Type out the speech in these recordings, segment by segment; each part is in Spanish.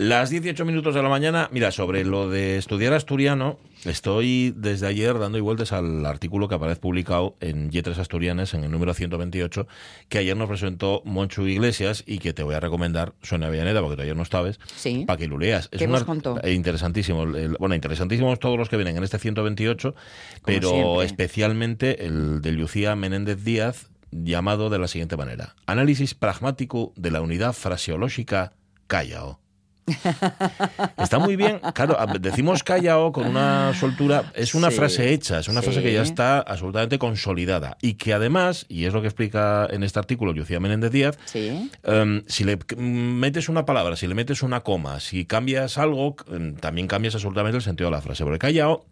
Las 18 minutos de la mañana, mira, sobre lo de estudiar asturiano, estoy desde ayer dando vueltas al artículo que aparece publicado en Yetres Asturianes, en el número 128, que ayer nos presentó Monchu Iglesias y que te voy a recomendar, suena Villaneda, porque tú ayer no estabas, Sí. para que lo leas. ¿Qué un nos ar- contó? eh, Interesantísimo. El- bueno, interesantísimos todos los que vienen en este 128, pero siempre. especialmente el de Lucía Menéndez Díaz, llamado de la siguiente manera. Análisis pragmático de la unidad fraseológica Callao. Está muy bien, claro, decimos callao con una soltura, es una Sí, frase hecha, es una frase que ya está absolutamente consolidada y que además, y es lo que explica en este artículo Lucía Menéndez Díaz, Sí. Em, si le metes una palabra, si le metes una coma, si cambias algo, em, también cambias absolutamente el sentido de la frase. Porque callao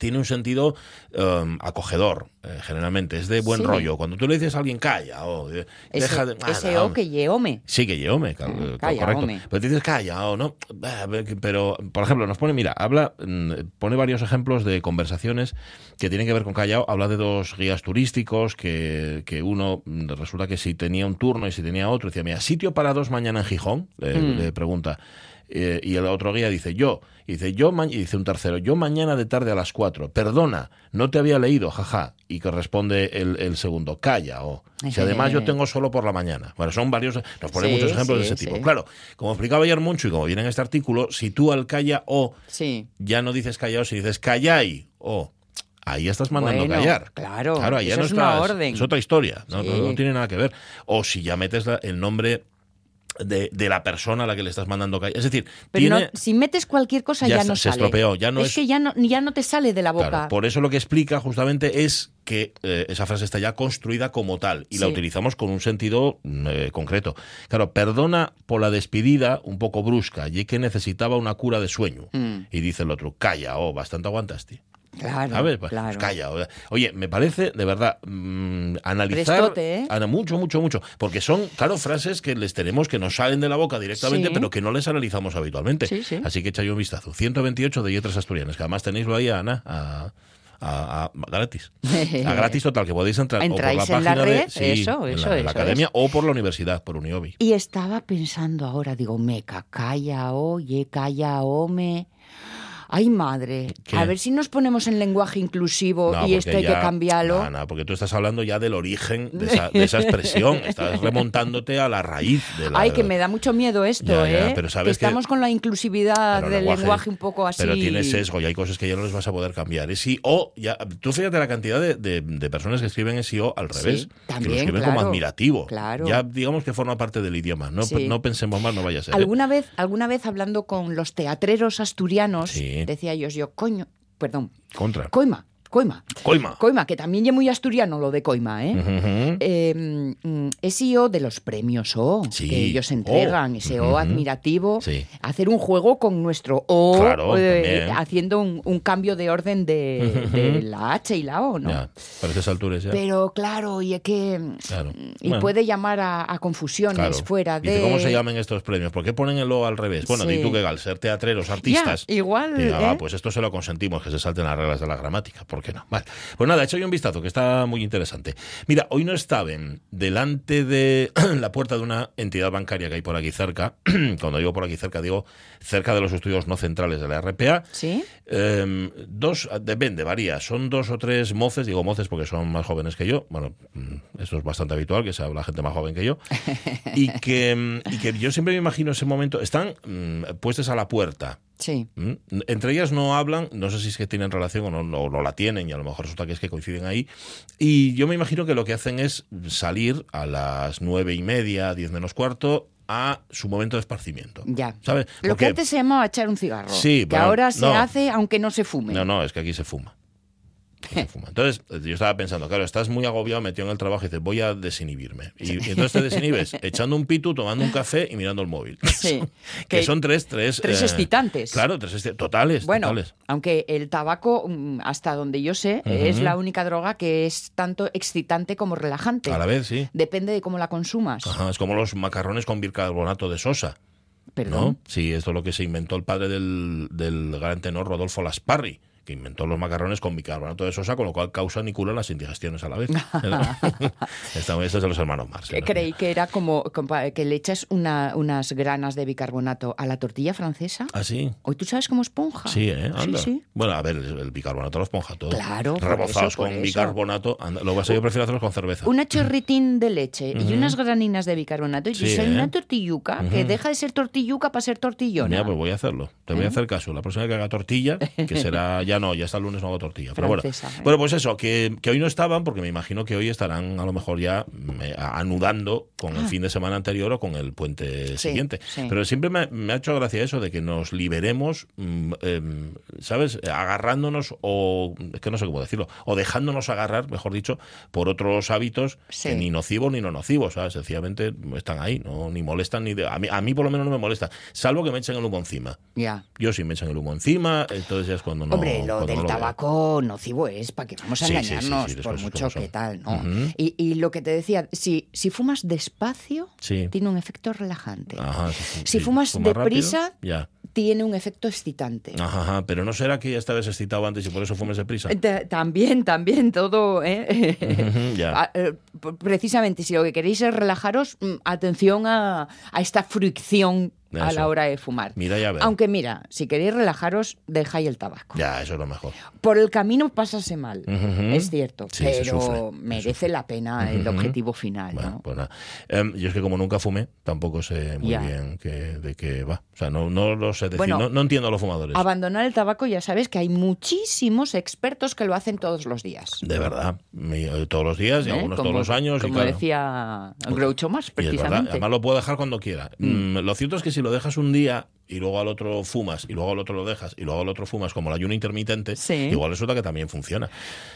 tiene un sentido em, acogedor, eh, generalmente, es de buen Sí. rollo. Cuando tú le dices a alguien calla o eh, Ese, deja de... ese o que yeome. Sí, que yeome, ca- Mm, eh, calla, correcto. home. Pero te dices calla o no. Ah, Pero, por ejemplo, nos pone, mira, habla, mm, pone varios ejemplos de conversaciones que tienen que ver con callao. Habla de dos guías turísticos, que, que uno mm, resulta que si tenía un turno y si tenía otro, decía, mira, sitio para dos mañana en Gijón, le, Mm. le pregunta. Eh, y el otro guía dice, yo. Y dice, yo y dice un tercero, yo mañana de tarde a las cuatro. Perdona, no te había leído, jaja. Y que responde el, el segundo, calla. O si además yo tengo solo por la mañana. Bueno, son varios, nos pone Sí, muchos ejemplos de sí, ese tipo. Claro, como explicaba ayer mucho y como viene en este artículo, si tú al calla o Sí. ya no dices callao, si dices callai o ahí estás mandando Bueno, callar. claro, claro ahí ya no es una estás- orden. Es otra historia, no, no- no tiene nada que ver. O si ya metes la- el nombre de, de la persona a la que le estás mandando callar. Es decir, Pero tiene... no- si metes cualquier cosa Ya no se sale. estropeó, ya no es, es- que ya no, ya no te sale de la boca. Claro, por eso lo que explica justamente es que eh, esa frase está ya construida como tal y la utilizamos con un sentido eh, concreto. Claro, perdona por la despedida un poco brusca, y que necesitaba una cura de sueño. Mm. Y dice el otro, calla, oh, bastante aguantaste. Claro, ¿Sabes? Pues, claro. pues calla. Oye, me parece, de verdad, mm, analizar. Prestote, ¿eh? Ana, mucho, mucho, mucho. Porque son, claro, frases que les tenemos que nos salen de la boca directamente, Sí. pero que no les analizamos habitualmente. Sí, sí. Así que echáis un vistazo. 128 de Yetras Asturianas, que además tenéislo ahí, Ana, a, a- a- gratis. A gratis total, que podéis entrar o por la en página la de red, sí, eso, eso, la, la academia o por la universidad, por Uniobi. Y estaba pensando ahora, digo, meca, calla, oye, calla, ome. Ay, madre, ¿Qué? a ver si nos ponemos en lenguaje inclusivo No, y esto hay que cambiarlo. No, no, porque tú estás hablando ya del origen de esa, de esa expresión. Estás remontándote a la raíz de la. Ay, que me da mucho miedo esto, Ya, ya, ¿eh? pero sabes que que- estamos con la inclusividad del lenguaje- lenguaje, un poco así. Pero tiene sesgo y hay cosas que ya no les vas a poder cambiar. Es o, ya, tú fíjate la cantidad de, de- de personas que escriben es o al Sí, revés. que lo también, escriben como admirativo. claro. Ya digamos que forma parte del idioma. No, Sí. no pensemos mal, no vaya a ser. ¿eh? ¿Alguna vez, alguna vez hablando con los teatreros asturianos, Sí. Decía ellos, yo, coño, perdón, Contra. coima, coima. Coima. Coima, que también es muy asturiano lo de coima, ¿eh? Eh, mm, es IO de los premios O Sí. que ellos entregan, ese O admirativo, Sí. hacer un juego con nuestro O, Claro, eh, haciendo un, un cambio de orden de, de la H y la O, ¿no? Ya, para esas alturas ya. Pero claro, y es que Claro. y Bueno. puede llamar a, a confusiones Claro. fuera de ¿cómo se llaman estos premios? ¿Por qué ponen el O al revés? Bueno, Sí. tú que al ser teatreros, artistas. Ya, igual, diga, ¿eh? "Ah, pues esto se lo consentimos, que se salten las reglas de la gramática. ¿Por qué no? Vale. Pues nada, hecho un vistazo, que está muy interesante. Mira, hoy no estaban delante de la puerta de una entidad bancaria que hay por aquí cerca. Cuando digo por aquí cerca, digo cerca de los estudios no centrales de la RPA. ¿Sí? Eh, dos, depende, varía. Son dos o tres moces, digo moces porque son más jóvenes que yo. Bueno, mm, esto es bastante habitual, que se habla gente más joven que yo. Y que, mm, y que yo siempre me imagino ese momento. Están mm, puestas a la puerta. Sí. ¿Mm? Entre ellas no hablan, no sé si es que tienen relación o no, no, no la tienen, y a lo mejor resulta que es que coinciden ahí. Y yo me imagino que lo que hacen es salir a las nueve y media, diez menos cuarto, a su momento de esparcimiento. Ya. ¿Sabes? Lo Porque- que antes se llamaba echar un cigarro. Sí, que bueno, ahora se no. hace aunque no se fume. No, no, es que aquí se fuma. Aquí se fuma. Entonces, yo estaba pensando, claro, estás muy agobiado, metido en el trabajo y dices, voy a desinhibirme. Y, y entonces te desinhibes echando un pitu, tomando un café y mirando el móvil. Sí. que, Que- son tres, tres... tres eh, excitantes. Claro, tres exci- totales, Bueno, totales. aunque el tabaco, mm, hasta donde yo sé, es la única droga que es tanto excitante como relajante. A la vez, sí. Depende de cómo la consumas. Ajá, es como los macarrones con bicarbonato de sosa. Perdón. ¿no? Sí, esto es lo que se inventó el padre del, del gran tenor Rodolfo Lasparri, que inventó los macarrones con bicarbonato de sosa, con lo cual causan y curan las indigestiones a la vez. Esta es de los hermanos Mars. Eh, Creí que era como, que le echas una, unas granas de bicarbonato a la tortilla francesa. ¿Ah, sí? Hoy tú sabes cómo esponja. Sí, ¿eh? Anda. Sí, sí. Bueno, a ver, el bicarbonato lo esponja todo. Claro, Rebozados con bicarbonato. Lo que pasa yo prefiero hacerlos con cerveza. Una chorritín de leche y unas graninas de bicarbonato y sí, ¿eh? una tortilluca que deja de ser tortilluca para ser tortillona. Mira, pues voy a hacerlo. Te voy a ¿Eh? hacer caso. La próxima vez que haga tortilla, que será ya no, ya hasta el lunes no hago tortilla. Pero bueno, ¿eh? bueno, pues eso, que, que, hoy no estaban, porque me imagino que hoy estarán a lo mejor ya anudando con el ah. fin de semana anterior o con el puente siguiente. Pero siempre me, ha hecho gracia eso de que nos liberemos, mm, em, ¿sabes? Agarrándonos o, es que no sé cómo decirlo, o dejándonos agarrar, mejor dicho, por otros hábitos ni nocivos ni no nocivos, ¿sabes? Sencillamente están ahí, no ni molestan ni a, mí, a mí por lo menos no me molesta, salvo que me echen el humo encima. Ya. Yo sí me echan el humo encima, entonces ya es cuando no. Hombre, lo del tabaco nocivo es para que vamos a engañarnos, por mucho que tal, ¿no? y, y, lo que te decía, si, si fumas despacio, tiene un efecto relajante. si fumas deprisa, ya tiene un efecto excitante. Ajá, pero no será que ya estabas excitado antes y por eso fumes deprisa. también, también, todo. ¿eh? Ah, eh precisamente, si lo que queréis es relajaros, mm, atención a, a esta fricción a la hora de fumar. Mira, ya Aunque mira, si queréis relajaros, dejáis el tabaco. Ya, eso es lo mejor. Por el camino pásase mal, es cierto, pero merece la pena el objetivo final. ¿no? pues em, yo es que como nunca fumé, tampoco sé muy bien de qué va. O sea, no, no lo sé decir, no, entiendo a los fumadores. Abandonar el tabaco, ya sabes que hay muchísimos expertos que lo hacen todos los días. De verdad, eh, todos los días y ¿Eh? algunos todos los años. Como decía Groucho más precisamente. Además lo puedo dejar cuando quiera. Mm. Mm, lo cierto es que si lo dejas un día y luego al otro fumas y luego al otro lo dejas y luego al otro fumas como el ayuno intermitente, igual resulta que también funciona.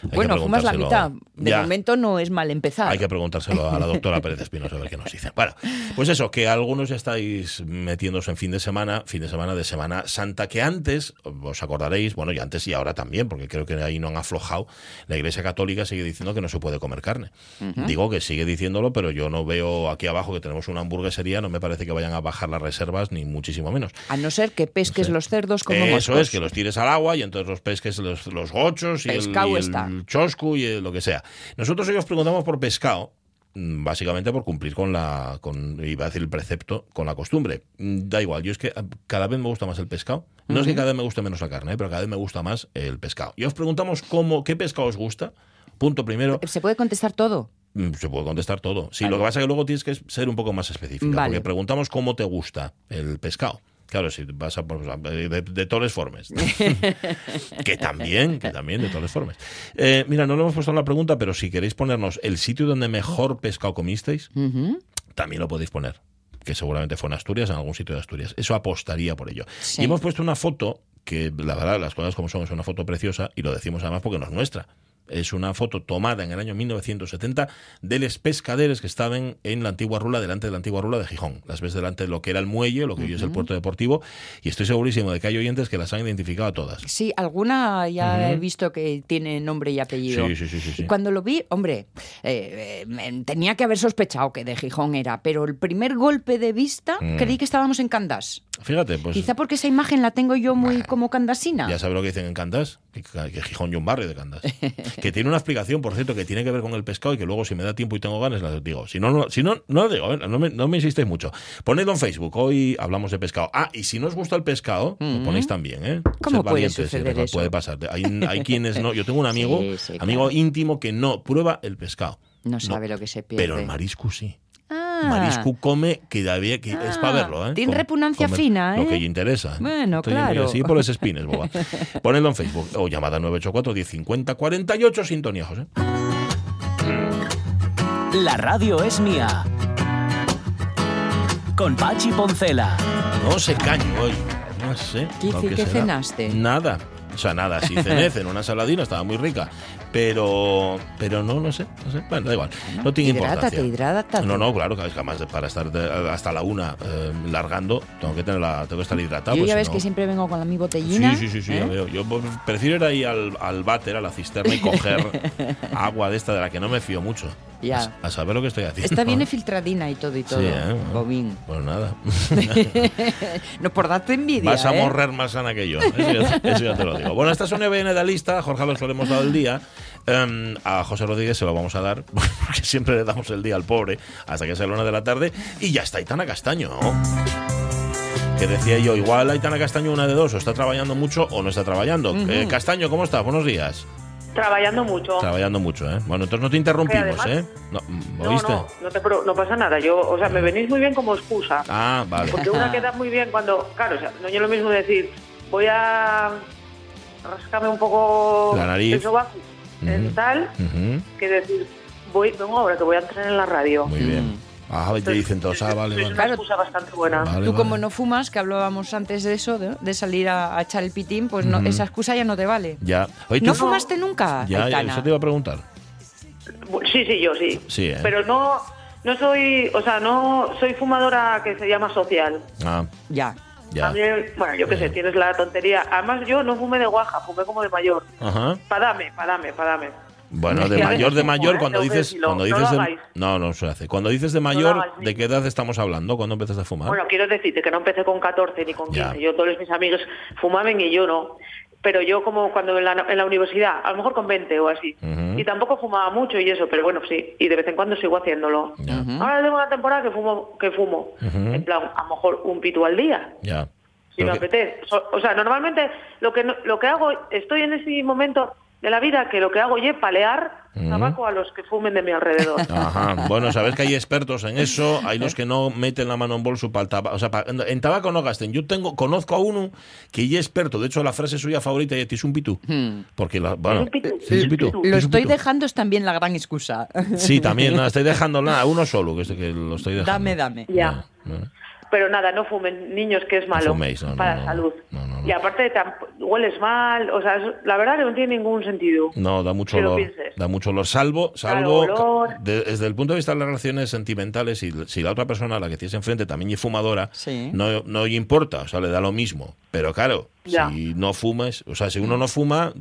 bueno, fumas la mitad. De momento no es mal empezar. Hay que preguntárselo a la doctora Pérez Espinosa a ver qué nos dice. Bueno, pues eso, que algunos ya estáis metiéndose en fin de semana, fin de semana de Semana Santa, que antes, os acordaréis, bueno, y antes y ahora también, porque creo que ahí no han aflojado, la Iglesia Católica sigue diciendo que no se puede comer carne. Digo que sigue diciéndolo, pero yo no veo aquí abajo que tenemos una hamburguesería, no me parece que vayan a bajar las reservas, ni muchísimo menos. A no ser que pesques los cerdos como Eso es, que los tires al agua y entonces los pesques los, los gochos y el, el, choscu y lo que sea. Nosotros hoy os preguntamos por pescado, mm, básicamente por cumplir con la, con, iba a decir el precepto, con la costumbre. Mm, da igual, yo es que ah, cada vez me gusta más el pescado. No es que cada vez me guste menos la carne, pero cada vez me gusta más el pescado. Y os preguntamos cómo, qué pescado os gusta. Punto primero. ¿Se puede contestar todo? Mm, se puede contestar todo. Sí, lo que pasa es que luego tienes que ser un poco más específico. Porque preguntamos cómo te gusta el pescado. Claro, si vas a de, de todas formas. que también, que también de todas formas. Eh, mira, no le hemos puesto la pregunta, pero si queréis ponernos el sitio donde mejor pescado comisteis, también lo podéis poner. Que seguramente fue en Asturias, en algún sitio de Asturias. Eso apostaría por ello. Y hemos puesto una foto que, la verdad, las cosas como son, es una foto preciosa y lo decimos además porque no es nuestra es una foto tomada en el año 1970 de los pescadores que estaban en la antigua rula, delante de la antigua rula de Gijón. Las ves delante de lo que era el muelle, lo que hoy es el puerto deportivo, y estoy segurísimo de que hay oyentes que las han identificado todas. Sí, alguna ya he visto que tiene nombre y apellido. Sí, sí, sí. sí, Y cuando lo vi, hombre, eh, eh, tenía que haber sospechado que de Gijón era, pero el primer golpe de vista mm. creí que estábamos en Candás. Fíjate, pues. Quizá porque esa imagen la tengo yo muy como candasina. Ya sabes lo que dicen en Candás, que, Gijón y un barrio de Candás. que tiene una explicación, por cierto, que tiene que ver con el pescado y que luego, si me da tiempo y tengo ganas, la digo. Si no, no, si no, no lo digo, no me, no me mucho. Ponedlo en Facebook, hoy hablamos de pescado. Ah, y si no os gusta el pescado, lo mm. ponéis también, ¿eh? ¿Cómo puede suceder eso? Puede pasar. Hay, hay, quienes no. Yo tengo un amigo, amigo íntimo, que no prueba el pescado. No sabe lo que se pierde. Pero el marisco sí. Ah. Marisco come que todavía que es para verlo, ¿eh? Tiene repugnancia fina, ¿eh? Lo que le interesa. Bueno, claro. Sí, por los espines, boba. Ponedlo en Facebook o llamada 984 1050 48 sintonía, José. La radio es mía. Con Pachi Poncela. No se caño hoy. No sé. ¿Qué, ¿qué cenaste? Nada. O sea, nada, sí cené, en una saladina, estaba muy rica. Pero, pero no, no sé, no sé. Bueno, da igual. No tiene hidrátate, importancia. Hidrátate. No, no, claro, que jamás para estar hasta la una eh, largando, tengo que tener la, tengo que estar hidratado. Yo pues ya ves que siempre vengo con la mi botellina. Sí, sí, sí, sí ya ¿eh? veo. Yo prefiero ir ahí al, al váter, a la cisterna y coger agua de esta de la que no me fío mucho. Ya. A, saber lo que estoy haciendo. Esta viene filtradina y todo y todo. Sí, ¿eh? Bobín. Pues nada. no por darte envidia. Vas a ¿eh? morrer más sana que yo. Eso ya, te lo digo. Bueno, esta es una viene de lista. Jorge Alonso le hemos dado el día. Em, a José Rodríguez se lo vamos a dar, porque siempre le damos el día al pobre, hasta que sea la una de la tarde. Y ya está Aitana Castaño. Que decía yo, igual Aitana Castaño una de dos, o está trabajando mucho o no está trabajando. Eh, Castaño, ¿cómo estás? Buenos días. Trabajando mucho. Trabajando mucho, ¿eh? Bueno, entonces no te interrumpimos, ¿eh? No, ¿oíste? no, no, te, no, pasa nada. Yo, o sea, me venís muy bien como excusa. Ah, vale. Porque una queda muy bien cuando, claro, o sea, no es lo mismo decir, voy a rascarme un poco la nariz. el tal, que decir, voy, vengo ahora que voy a entrar en la radio. Muy bien. Ah, te dicen todos, ah, vale, Es una excusa bastante buena. Tú como no fumas, que hablábamos antes de eso, de, salir a, echar el pitín, pues no, esa excusa ya no te vale. Ya. ¿No fumaste nunca, Ya, eso te iba a preguntar. Sí, sí, yo sí. Sí, ¿eh? Pero no, no soy, o sea, no soy fumadora que se llama social. Ah. Ya. Ya. bueno, yo qué sé, tienes la tontería. Además, yo no fumé de guaja, fumé como de mayor. Ajá. Padame, padame, padame. Bueno, de mayor, de mayor, cuando dices, cuando dices no, no, se hace. Cuando dices de mayor, ¿de qué edad estamos hablando? ¿Cuándo empezaste a fumar? Bueno, quiero decirte que no empecé con 14 ni con 15. Yo, todos mis amigos fumaban y yo no. Pero yo como cuando en la, en la universidad, a lo mejor con 20 o así. Y tampoco fumaba mucho y eso, pero bueno, sí. Y de vez en cuando sigo haciéndolo. Ahora tengo una temporada que fumo, que fumo. En plan, a lo mejor un pito al día. Ya. Si me apetece. O sea, normalmente lo que, lo que hago, estoy en ese momento de la vida que lo que hago es palear tabaco a los que fumen de mi alrededor. Ajá. Bueno, sabes que hay expertos en eso, hay los que no meten la mano en bolso para el tabaco. O sea, en tabaco no gasten. Yo tengo, conozco a uno que ya es experto. De hecho, la frase suya favorita es un pitú. Hmm. Porque la, bueno, Lo estoy dejando es también la gran excusa. Sí, también. No, estoy dejando nada, uno solo, que, es que lo estoy dejando. Dame, dame. Ya. Pero nada, no fumen niños, que es malo para la salud. y aparte hueles mal, o sea, la verdad que no tiene ningún sentido. No, da mucho olor. Da mucho olor, salvo, salvo desde el punto de vista de las relaciones sentimentales, y si la otra persona, la que tienes enfrente, también es fumadora, no, no importa, o sea, le da lo mismo. Pero claro, si no fumes, o sea, si uno no fuma,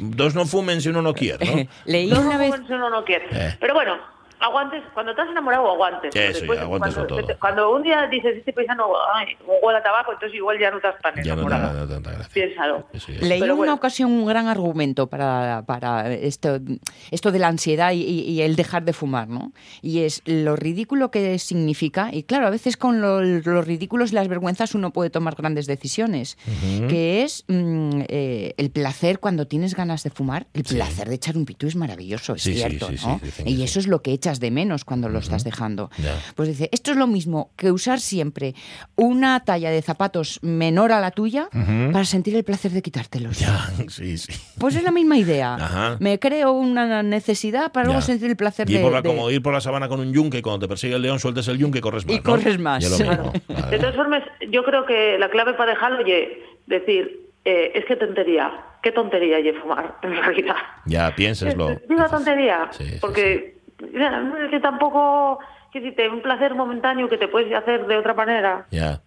dos no fumen si uno no quiere, ¿no? Leí dos una no vez... si uno no quiere. Eh. Pero bueno, aguantes, cuando estás enamorado, aguantes. Eso, aguantes cuando, todo. cuando un día dices, este paisano ay, huele a tabaco, entonces igual ya no estás tan enamorado. Ya no, tanta gracia. Piénsalo. Leí en una ocasión un gran argumento para, para esto, esto de la ansiedad y, el dejar de fumar, ¿no? Y es lo ridículo que significa, y claro, a veces con los ridículos y las vergüenzas uno puede tomar grandes decisiones, que es mm, eh, el placer cuando tienes ganas de fumar, el placer de echar un pitú es maravilloso, es cierto, ¿no? Y eso es lo que echas de menos cuando lo estás dejando. Pues dice, esto es lo mismo que usar siempre una talla de zapatos menor a la tuya para sentir el placer de quitártelos. Pues es la misma idea. Me creo una necesidad para luego sentir el placer de, por Como ir por la sabana con un yunque, cuando te persigue el león sueltes el yunque y corres más. Y corres más. De todas formas, yo creo que la clave para dejarlo es decir, eh, es que tontería, qué tontería y fumar, en realidad. Ya, piénseslo. Digo tontería, porque es que tampoco que si te un placer momentáneo que te puedes hacer de otra manera. Ya.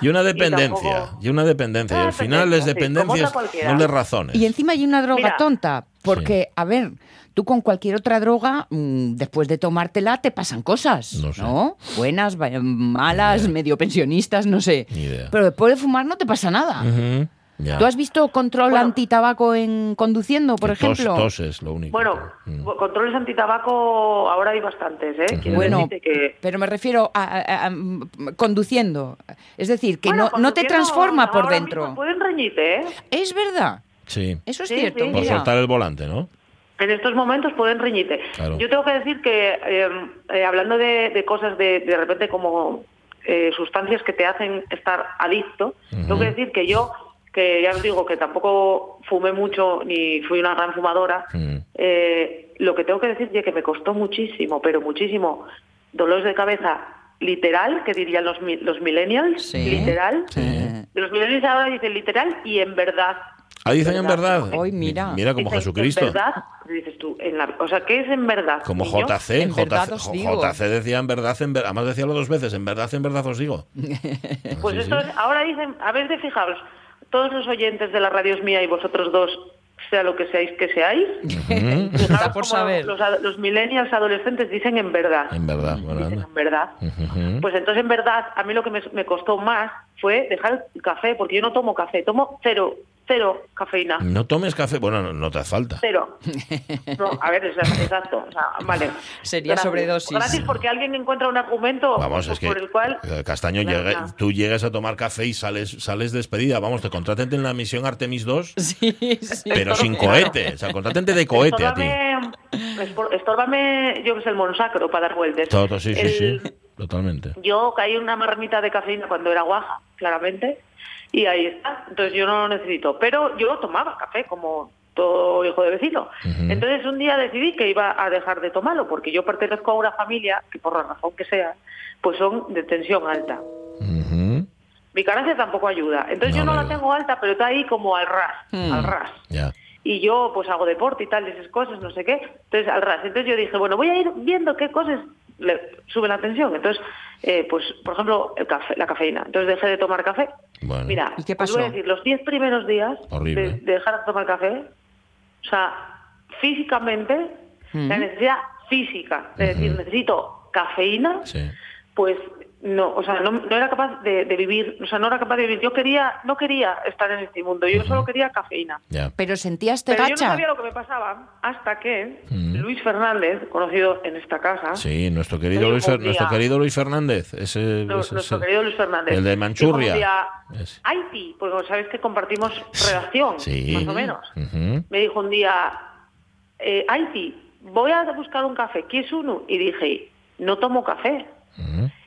y una dependencia, y, una dependencia. al final es dependencia, no le razones. Y encima hay una droga tonta, porque, a ver, tú con cualquier otra droga, mm, después de tomártela, te pasan cosas, ¿no? Buenas, malas, medio pensionistas, no sé. Pero después de fumar no te pasa nada. ¿Tú has visto control antitabaco en conduciendo, por ejemplo? Tos, es lo único. Bueno, mm. controles antitabaco ahora hay bastantes, ¿eh? Bueno, pero me refiero a, conduciendo. Es decir, que no, no te transforma por dentro. Pueden reñirte, ¿eh? Es verdad. Sí. Eso es cierto. por soltar el volante, ¿no? En estos momentos pueden reñirte. Yo tengo que decir que, em, eh, hablando de, cosas de, de repente como eh, sustancias que te hacen estar adicto, tengo que decir que yo que ya os digo que tampoco fumé mucho ni fui una gran fumadora, mm. eh, lo que tengo que decir es que me costó muchísimo, pero muchísimo, dolores de cabeza literal, que dirían los, los millennials, literal. Los millennials ahora dicen literal y en verdad. Ah, dicen en verdad. Hoy mira. Mira como Jesucristo. En verdad, dices tú, en la, o sea, ¿qué es en verdad? Como JC, JC, decía en verdad, en verdad, además decía dos veces, en verdad, en verdad os digo. pues esto es, ahora dicen, a ver, fijaos, todos los oyentes de la radio es mía y vosotros dos sea lo que seáis que seáis. Está por saber. Los, los, millennials adolescentes dicen en verdad. En verdad, en verdad. Pues entonces en verdad a mí lo que me, me, costó más fue dejar el café, porque yo no tomo café, tomo cero cero cafeína. No tomes café, bueno, no, te hace falta. Cero. No, a ver, exacto. O sea, vale. Sería sobredosis. Gracias porque alguien encuentra un argumento Vamos, es que, por el cual. Eh, Castaño, tú llegas a tomar café y sales, sales despedida. Vamos, te contraten en la misión Artemis 2, sí, sí. pero sin cohete. O sea, contratente de cohete a ti. Estórbame, yo que sé, el monsacro para dar vueltas. Todo, sí, sí, sí. Totalmente. Yo caí en una marmita de cafeína cuando era guaja, claramente y ahí está. Entonces yo no lo necesito. Pero yo tomaba café como todo hijo de vecino. Entonces un día decidí que iba a dejar de tomarlo porque yo pertenezco a una familia que por la razón que sea, pues son de tensión alta. Mi carencia tampoco ayuda. Entonces yo no la tengo alta, pero está ahí como al ras, hmm. al ras. Y yo pues hago deporte y tal, esas cosas, no sé qué. Entonces al ras. Entonces yo dije, bueno, voy a ir viendo qué cosas le suben la tensión. Entonces eh, pues, por ejemplo, el café, la cafeína. Entonces dejé de tomar café. Mira, ¿Y qué pasó? voy a decir, los 10 primeros días de, dejar de tomar café, o sea, físicamente, la necesidad física, es decir, necesito cafeína, pues no, o sea, no, era capaz de, vivir, o sea, no era capaz de vivir. Yo quería, no quería estar en este mundo, yo solo quería cafeína. Pero sentías te Pero yo no sabía lo que me pasaba hasta que Luis Fernández, conocido en esta casa. Sí, nuestro querido, Luis, nuestro querido Luis Fernández. Ese, nuestro querido Luis Fernández. El de Manchurria. Haití, porque sabéis que compartimos relación, más o menos. Me dijo un día, eh, Haití, voy a buscar un café, ¿qué es uno? Y dije, no tomo café.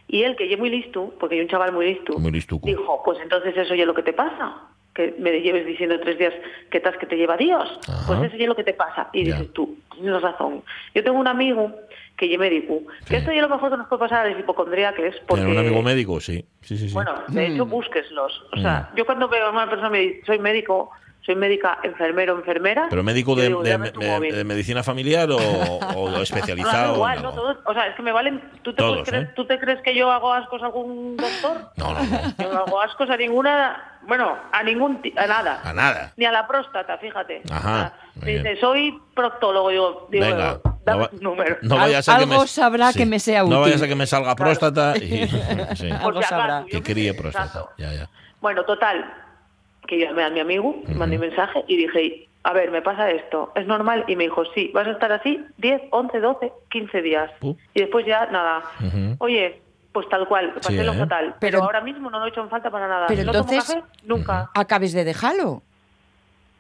Y él, que es muy listo, porque hay un chaval muy listo, dijo, pues entonces eso ya es lo que te pasa, que me lleves diciendo tres días que estás que te lleva Dios, pues eso ya es lo que te pasa. Y dices tú, tienes razón. Yo tengo un amigo que es médico, que esto ya lo mejor que nos puede pasar a los hipocondríacos. Porque... un amigo médico? Sí. sí, sí, Bueno, de hecho, mm. búsqueslos. O sea, mm. yo cuando veo a una persona me dice, soy médico, soy médica, enfermero, enfermera. ¿Pero médico de, de, medicina familiar o, o especializado? No, igual, no, todos, o sea, es que me valen. ¿Tú te, crees, ¿eh? ¿Tú te crees que yo hago ascos a algún doctor? No, no, no. Yo no hago ascos a ninguna, bueno, a ningún, a nada. A nada. Ni a la próstata, fíjate. Ajá. dice, soy proctólogo, digo, digo Venga. Dame no, número. No vaya a ser Algo que me, sabrá que me sea útil. No vaya a ser que me salga próstata y sí. Algo sabrá. Que críe próstata. Ya, ya. Bueno, total, que llamé a mi amigo, mandé un mensaje y dije, a ver, me pasa esto, ¿es normal? Y me dijo, sí, vas a estar así 10, 11, 12, 15 días. Y después ya, nada. Oye, pues tal cual, pasé lo ¿eh? fatal. Pero, ahora mismo no lo he hecho en falta para nada. Pero entonces, nunca. ¿Acabes de dejarlo?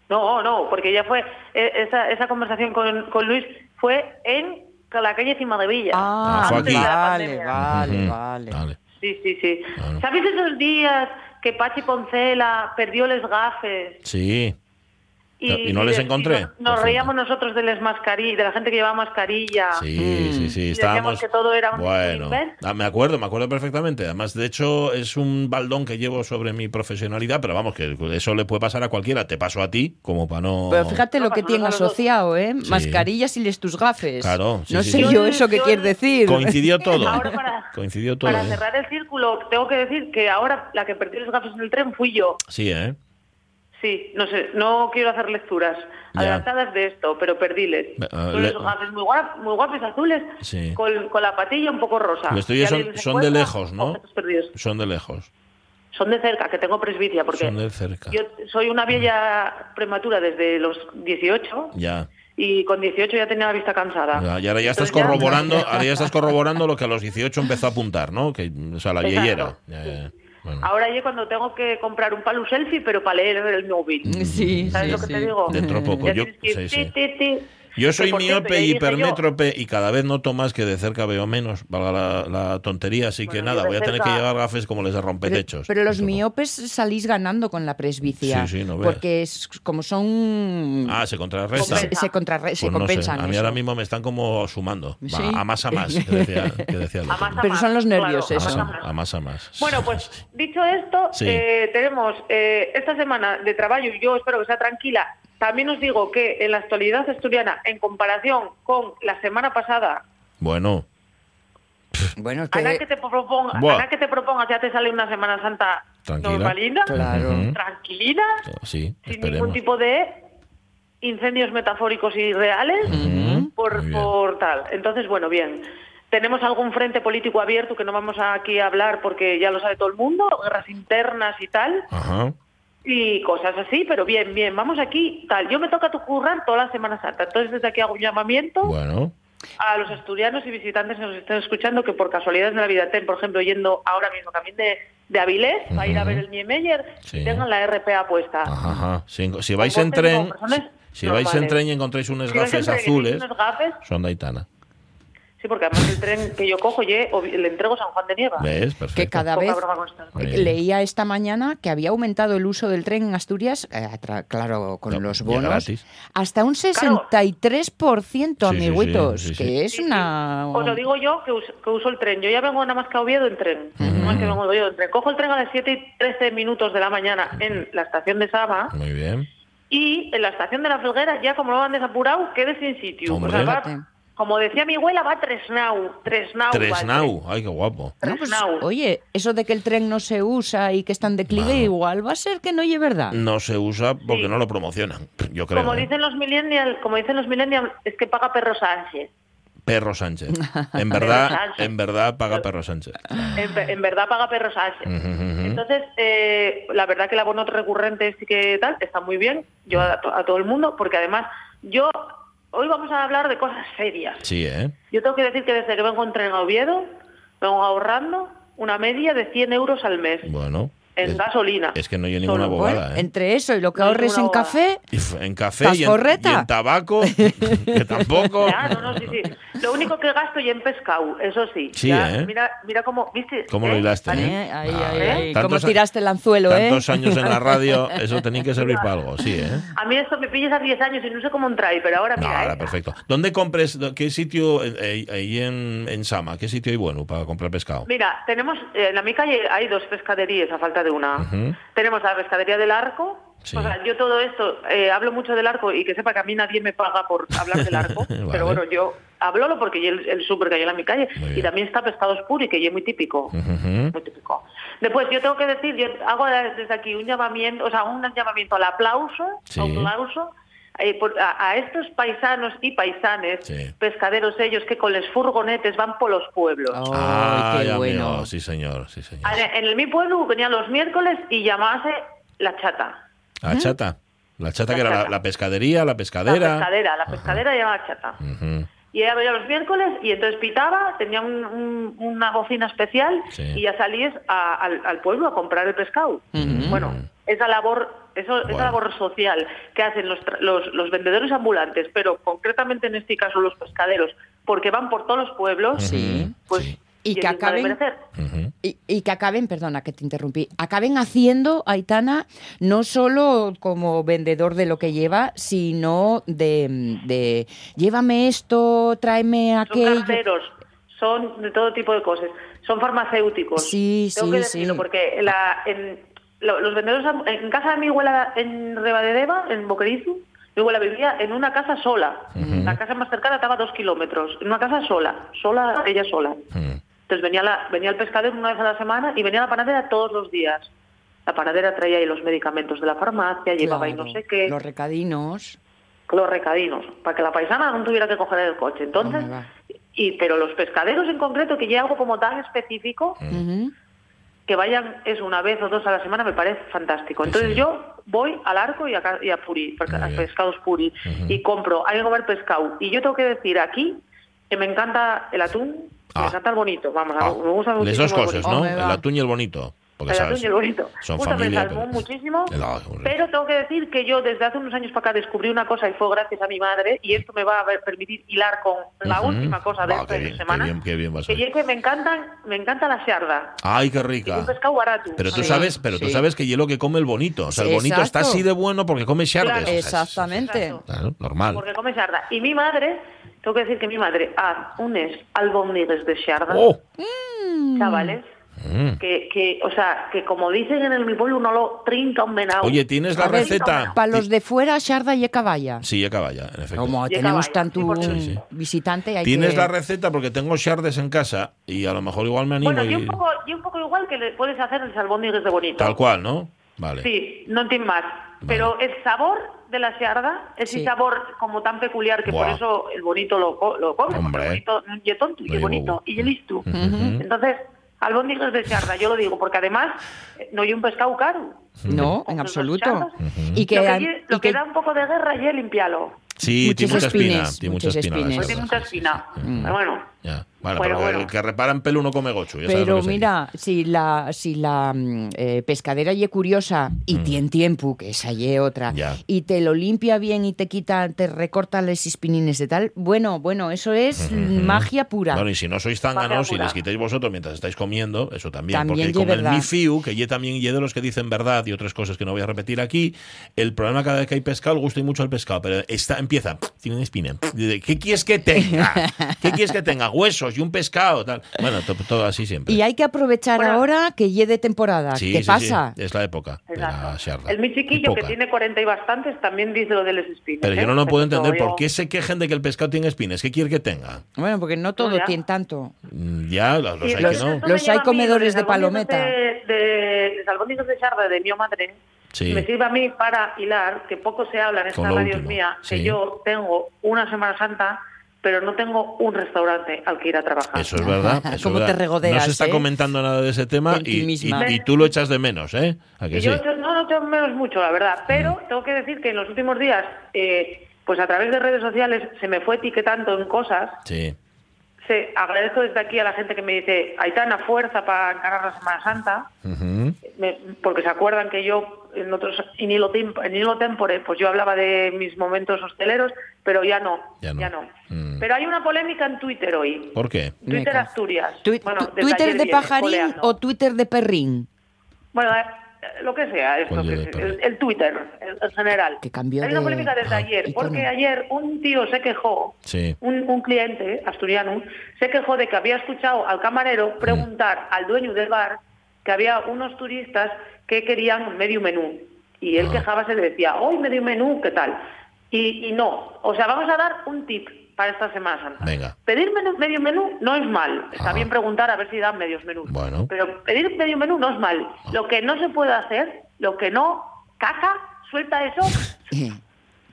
No, no, porque ya fue, e, esa, esa conversación con, con Luis fue en la calle Cima de Villa. Ah, vale, vale, vale, Sí, sí, sí. ¿Sabes esos días que Pachi Poncela perdió los gafes. Sí. Y, no les encontré. Nos, reíamos nosotros de las mascarillas, de la gente que llevaba mascarilla. Sí, sí, sí. Estábamos. que todo era un bueno, ah, me acuerdo, me acuerdo perfectamente. Además, de hecho, es un baldón que llevo sobre mi profesionalidad, pero vamos, que eso le puede pasar a cualquiera. Te paso a ti, como para no. Pero fíjate lo que tiene asociado, ¿eh? Mascarillas y les tus gafes. Claro. no sé yo eso que quiere decir. Coincidió todo. Coincidió todo. Para ¿eh? cerrar el círculo, tengo que decir que ahora la que perdió los gafes en el tren fui yo. Sí, ¿eh? Sí, no sé, no quiero hacer lecturas adelantadas de esto, pero perdiles. Uh, muy, guapos, azules, con, la patilla un poco rosa. son, de lejos, ¿no? Son de lejos. Son de cerca, que tengo presbicia, porque son de cerca. yo soy una vieja prematura desde los 18. Ya y con 18 ya tenía la vista cansada. y ahora ya estás corroborando, ahora ya estás corroborando lo que a los 18 empezó a apuntar, ¿no? Que, o sea, la Ahora ya cuando tengo que comprar un palo selfie, pero para leer el móvil. Sí, ¿Sabes lo que te digo? Dentro poco. Yo, sí, sí. Yo soy miope y hipermétrope y cada vez noto más que de cerca veo menos, valga la, tontería, así que nada, voy a tener que llevar gafes como les de rompetechos. Pero, pero los miopes salís ganando con la presbicia, sí, sí, no porque es, como son... Ah, se contrarrestan. Se, se, se pues compensan. A mí ahora mismo me están como sumando, a más a más, que decía, Pero son los nervios eso. A más a más. Bueno, pues dicho esto, eh, tenemos eh, esta semana de trabajo, y yo espero que sea tranquila, también os digo que en la actualidad asturiana, en comparación con la semana pasada... Bueno... Bueno, que... que te proponga, que te propongas ya te sale una Semana Santa normalina, claro. tranquilina, sí, sin ningún tipo de incendios metafóricos y reales por, por tal. Entonces, bueno, bien. Tenemos algún frente político abierto que no vamos aquí a hablar porque ya lo sabe todo el mundo, guerras internas y tal. Y cosas así, pero bien, bien, vamos aquí, tal. Yo me toca tu currar toda la Semana Santa, entonces desde aquí hago un llamamiento. Bueno. a los estudiantes y visitantes que nos estén escuchando que por casualidad de la vida estén, por ejemplo, yendo ahora mismo también de, de Avilés a ir a ver el Niemeyer, tengan la RPA puesta. Ajá, Si, vais en tren, si, vais en tren y encontráis unos gafes azules, son de Aitana porque además el tren que yo cojo le entrego San Juan de Nieva. Que cada vez leía esta mañana que había aumentado el uso del tren en Asturias, eh, claro, con los bonos, hasta un 63%, amiguitos, que es una... Os lo digo yo que uso, el tren. Yo ya vengo nada más que a Oviedo en tren. No más que vengo de tren. Cojo el tren a las 7 y 13 minutos de la mañana en la estación de Sama. Muy bien. Y en la estación de la Felguera, ya como lo han desapurado, quede sin sitio. Como decía mi abuela, va Tresnau. Tresnau. Tresnau, ay, qué guapo. Pues, oye, eso de que el tren no se usa y que está en declive, igual va a ser que no oye verdad. No se usa porque no lo promocionan, yo creo. Como ¿eh? dicen los millennials, como dicen los millennials, es que paga Perro Sánchez. Perro Sánchez. En verdad, en verdad paga Perro Sánchez. En, verdad paga Perro Sánchez. Entonces, eh, la verdad que el abono recurrente sí que tal, está muy bien, yo a todo el mundo, porque además yo hoy vamos a hablar de cosas serias. Sí, ¿eh? Yo tengo que decir que desde que vengo en Oviedo, vengo ahorrando una media de 100 euros al mes. Bueno en gasolina. Es que no hay ninguna abogada. ¿eh? Entre eso y lo que ahorres en café. en café y en, tabaco, que tampoco. no, no, sí, sí. Lo único que gasto y en pescado, eso sí. Sí, ¿eh? Mira, mira cómo, ¿viste? ¿Cómo lo hilaste? ¿eh? Ahí, ahí, ¿Cómo tiraste el anzuelo, eh? Tantos años en la radio, eso tenía que servir para algo, sí, ¿eh? A mí esto me pillas a 10 años y no sé cómo entrar, pero ahora mira. ahora perfecto. ¿Dónde compres, qué sitio ahí en, en Sama, qué sitio hay bueno para comprar pescado? Mira, tenemos, en la mi calle hay dos pescaderías a falta de una. Tenemos la pescadería del arco. O sea, yo todo esto, eh, hablo mucho del arco y que sepa que a mí nadie me paga por hablar del arco. Pero bueno, yo hablo porque el, el súper que hay en mi calle. Y también está Pescados Puri, que ya es muy típico. Muy típico. Después, yo tengo que decir, yo hago desde aquí un llamamiento, o sea, un llamamiento al aplauso, aplauso eh, a, estos paisanos y paisanes, pescaderos ellos, que con los furgonetes van por los pueblos. ah, qué bueno. Sí, señor, sí, señor. En, el mi pueblo venían los miércoles y llamase la chata. ¿La chata? La chata que era La, pescadería, la pescadera. La pescadera, la pescadera llamaba chata. Y ella venía los miércoles y entonces pitaba, tenía una bocina especial y ya salías al, pueblo a comprar el pescado. Bueno, esa labor eso, Esa labor social que hacen los, los, vendedores ambulantes, pero concretamente en este caso los pescaderos, porque van por todos los pueblos, pues y que acaben y, que acaben, perdona que te interrumpí, acaben haciendo Aitana no solo como vendedor de lo que lleva, sino de, de llévame esto, tráeme aquello. Son carteros, son de todo tipo de cosas, son farmacéuticos. Sí, sí, sí. porque la, en, los vendedores en casa de mi abuela en Rebadedeva, en Boquerizu, mi abuela vivía en una casa sola. La casa más cercana estaba a dos kilómetros. En una casa sola, sola, ella sola. Entonces venía, la, venía el pescadero una vez a la semana y venía la panadera todos los días. La panadera traía ahí los medicamentos de la farmacia, llevaba ahí no sé qué. Los recadinos. Los recadinos, para que la paisana no tuviera que coger el coche. Entonces, y, pero los pescaderos en concreto, que ya algo como tan específico, que vayan es una vez o dos a la semana me parece fantástico. Entonces yo voy al arco y a, y a Puri, a pescados Puri, y compro, hay que comer pescado. Y yo tengo que decir aquí que me encanta el atún, ah. encanta el bonito, vamos, ah. me gusta mucho. Las dos cosas, ¿no? El atún y el bonito. Porque, el atún y el bonito. Son familia, muchísimo, pero tengo que decir que yo desde hace unos años para acá descubrí una cosa y fue gracias a mi madre y esto me va a permitir hilar con la última cosa de esta semana. Qué bien, qué bien que, me encantan, me encanta la sharda. Ay, qué rica. un pescado barato. Pero tú sabes, pero tú sabes que hielo que come el bonito, o sea, el bonito está así de bueno porque come sharda. exactamente. Claro, normal. Porque come sharda. Y mi madre tengo que decir que mi madre hace unes albóndigas de sharda. Oh. Chavales Mm. Que, que, o sea, que como dicen en el mi pueblo, uno lo trinca un venado. Oye, ¿tienes la receta? Para los de fuera, Sharda y Caballa. Sí, Caballa, en efecto. Como tenemos tanto visitante, hay ¿Tienes la receta? Porque tengo Shardes en casa y a lo mejor igual me animo. Bueno, y, un poco, y un poco igual que le puedes hacer el salbón de bonito. Tal cual, ¿no? Vale. Sí, no entiendo más. Pero el sabor de la siarda, ese sabor como tan peculiar que por eso el bonito lo, lo come, el bonito tonto, y bonito, y listo. Entonces, albóndigas de siarda, yo lo digo, porque además eh, no hay un pescado caro. No, en absoluto. Y que, lo que, da un poco de guerra y es limpiarlo. Sí, tiene mucha espina. Tiene mucha espina. tiene mucha espina. Pero bueno. Ya. Bueno, pero el que reparan pelo no come gocho. pero mira, si la, si la mm, eh, pescadera ye curiosa y mm. tiene tiempo, que esa ye otra, y te lo limpia bien y te quita, te recorta los espinines de tal, bueno, bueno, eso es magia pura. Bueno, y si no sois zánganos y les quitáis vosotros mientras estáis comiendo, eso también. porque con el mifiu, que ye también ye de los que dicen verdad y otras cosas que no voy a repetir aquí, el problema cada vez que hay pescado, gusta y mucho el pescado, pero está, empieza, tiene una espina. ¿Qué quieres que tenga? ¿Qué quieres que tenga? Huesos y un pescado, tal. Bueno, todo así siempre. Y hay que aprovechar ahora que llegue de temporada. ¿Qué pasa? es la época El mi chiquillo, que tiene 40 y bastantes, también dice lo de los espines. Pero yo ¿eh? no lo puedo entender. ¿Por qué se quejen de que el pescado tiene espines? ¿Qué quiere que tenga? Bueno, porque no todo tiene tanto. Mm, ya, los, hay los, que no. Los hay comedores de palometa. De, de, de de charda de mi madre, me sirve a mí para hilar, que poco se habla en esta radio mía, que yo tengo una Semana Santa pero no tengo un restaurante al que ir a trabajar. Eso es verdad. ¿Cómo te regodeas? No se está eh? comentando nada de ese tema y, tú lo echas de menos, ¿eh? yo no lo echo de menos mucho, la verdad, pero mm. tengo que decir que en los últimos días, eh, pues a través de redes sociales se me fue etiquetando en cosas. Sí. Se, agradezco desde aquí a la gente que me dice, hay tanta fuerza para encargar la Semana Santa, porque se acuerdan que yo en otros en hilo, en hilo tempore, pues yo hablaba de mis momentos hosteleros, pero ya no, ya no. Mm. Pero hay una polémica en Twitter hoy. ¿Por qué? Twitter Asturias. ¿Twitter de pajarín o Twitter de perrín? Bueno, lo que sea, esto el, Twitter en general. hay una polémica desde ayer, porque ayer un tío se quejó, un, un, cliente asturiano, se quejó de que había escuchado al camarero preguntar al dueño del bar que había unos turistas que querían medio menú. Y él quejaba, se le decía, hoy medio menú, ¿qué tal? Y, no, o sea, vamos a dar un tip para esta Semana Santa. Venga. Pedir medio menú no es mal. Está bien preguntar a ver si dan medios menús. Bueno. Pero pedir medio menú no es mal. Lo que no se puede hacer, lo que no, caca, suelta eso.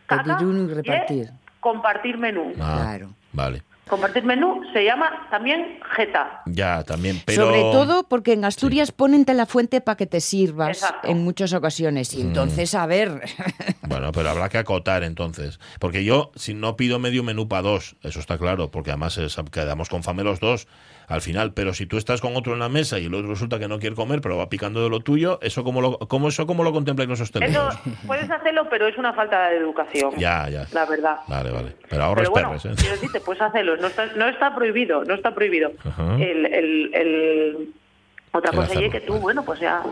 caca, repartir. compartir menú. Ah, claro. Vale. Compartir menú se llama también jeta. Ya, también, pero... Sobre todo porque en Asturias ponen la fuente para que te sirvas en muchas ocasiones. Y mm. entonces, a ver... Bueno, pero habrá que acotar entonces. Porque yo, si no pido medio menú para dos, eso está claro, porque además quedamos con fame los dos al final. Pero si tú estás con otro en la mesa y el otro resulta que no quiere comer, pero va picando de lo tuyo, ¿eso cómo lo, cómo, eso cómo lo contemplan los hosteleros? Eso puedes hacerlo, pero es una falta de educación. Ya, ya. La verdad. Vale, vale. Pero ahorras pero bueno, ¿eh? Quiero decirte, puedes hacerlo. No está, no está prohibido, no está prohibido. el, el, el, Otra cosa es que tú, bueno, pues ya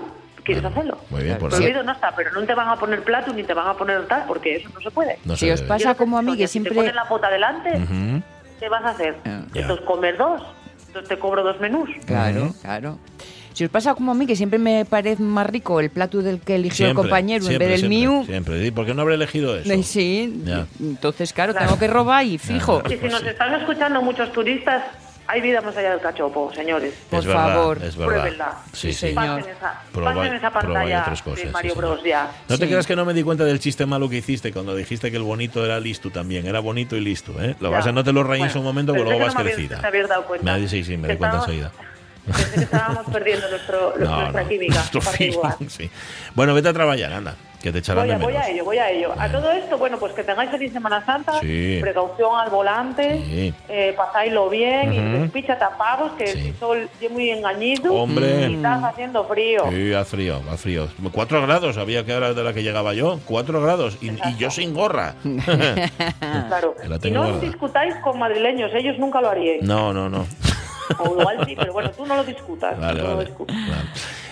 quieres hacerlo. Muy bien, por Prohibido no está, pero no te van a poner plato ni te van a poner tal, porque eso no se puede. si os pasa como a mí, que siempre... Si te ponen la pota delante, ¿qué vas a hacer? Entonces, comer dos te cobro dos menús. Claro, claro. Si os pasa como a mí, que siempre me parece más rico el plato del que eligió el compañero en vez del mío. Siempre, ¿por qué no habré elegido eso? Eh, sí, entonces, claro, tengo que robar y fijo. Y si nos están escuchando muchos turistas, hay vida más allá del cachopo, señores. Por favor, es verdad. Sí, sí. Pasen esa, pasen esa pantalla de Mario Bros. ya. No te creas que no me di cuenta del chiste malo que hiciste cuando dijiste que el bonito era listo también. Era bonito y listo. ¿eh? Lo vas a no te lo rayes un momento, porque luego vas no crecida. Me dado cuenta. Me, sí, sí, me di cuenta enseguida. Pensé que estábamos perdiendo nuestro, nuestra química. sí. Bueno, vete a trabajar, anda. Que te echarán voy, a, voy a ello, voy a ello. A todo esto, bueno, pues que tengáis feliz Semana Santa, precaución al volante, eh, pasáislo bien, y despicha tapados, que el sol es muy engañido. Hombre. Y estás haciendo frío. Sí, hace frío, hace frío. Cuatro grados, había que era de la que llegaba yo. Cuatro grados. Y, yo sin gorra. claro. Y no os discutáis con madrileños, ellos nunca lo harían. No, no, no. O igual sí, pero bueno, tú no lo discutas. Vale, vale,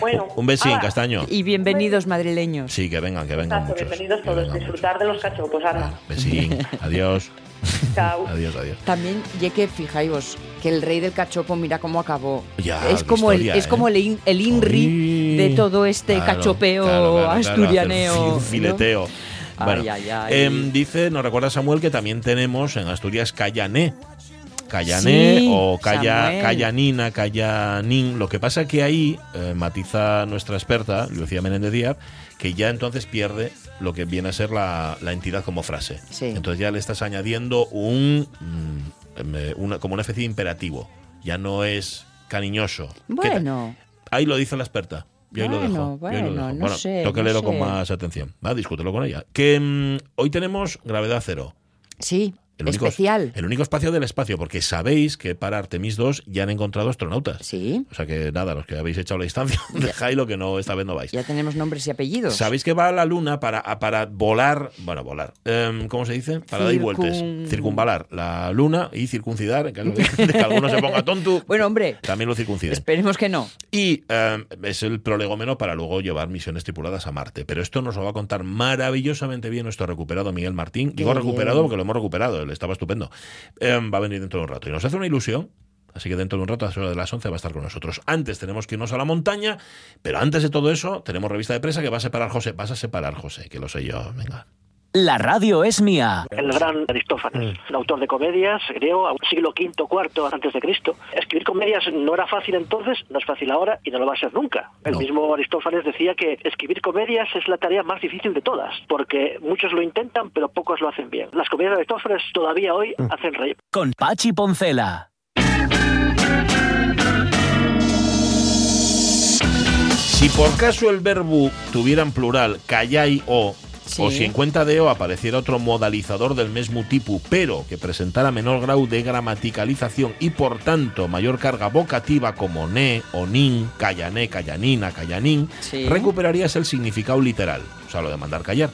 Bueno, un besín, Castaño. Y bienvenidos madrileños. Sí, que vengan, que vengan muchos. Bienvenidos todos, disfrutar de los cachopos, Ana. besín, adiós. Chao. Adiós, adiós. También, ya que fijáis que el rey del cachopo mira cómo acabó. Ya, es como el, es como el, ¿eh? el INRI de todo este cachopeo asturianeo. fileteo. Bueno, ay, ay, ay. Em, dice, nos recuerda Samuel que también tenemos en Asturias Callané, Callané o Calla, Callanina, Callanín. Lo que pasa que ahí eh, matiza nuestra experta, Lucía Menéndez Díaz, que ya entonces pierde lo que viene a ser la, entidad como frase. Entonces ya le estás añadiendo un, mm, eh, una, como una especie de imperativo. Ya no es cariñoso. Bueno. Ahí lo dice la experta. Yo bueno, lo dejo. Bueno, no bueno, sé. Tengo que leerlo con más atención. Va, discútelo con ella. Que mm, hoy tenemos gravedad cero. Sí el único, especial. El único espacio del espacio, porque sabéis que para Artemis 2 ya han encontrado astronautas. Sí. O sea que nada, los que habéis echado la distancia, dejáis lo que no esta vez no vais. Ya tenemos nombres y apellidos. Sabéis que va a la Luna para, para volar, bueno, volar, em, ¿cómo se dice? Para dar vueltas, circunvalar la Luna y circuncidar, en caso de que alguno se ponga tonto. bueno, hombre. También lo circunciden. Esperemos que no. Y em, es el prolegómeno para luego llevar misiones tripuladas a Marte. Pero esto nos lo va a contar maravillosamente bien nuestro recuperado Miguel Martín. Digo recuperado porque lo hemos recuperado, estaba estupendo. Em, va a venir dentro de un rato. Y nos hace una ilusión Así que dentro de un rato, a las de las 11, va a estar con nosotros. Antes tenemos que irnos a la montaña, pero antes de todo eso, tenemos revista de prensa que va a separar José. Vas a separar José, que lo sé yo. Venga. La radio es mía. El gran Aristófanes, mm. autor de comedias, griego, siglo V, IV antes de Cristo. Escribir comedias no era fácil entonces, no es fácil ahora y no lo va a ser nunca. El mismo Aristófanes decía que escribir comedias es la tarea más difícil de todas, porque muchos lo intentan, pero pocos lo hacen bien. Las comedias de Aristófanes todavía hoy mm. hacen reír. Con Pachi Poncela. Si por caso el verbo tuviera en plural callai o o si en cuenta de O apareciera otro modalizador del mismo tipo, pero que presentara menor grado de gramaticalización y por tanto mayor carga vocativa como ne, o nin, callané, callanina, callanín, recuperarías el significado literal, o sea, lo de mandar callar.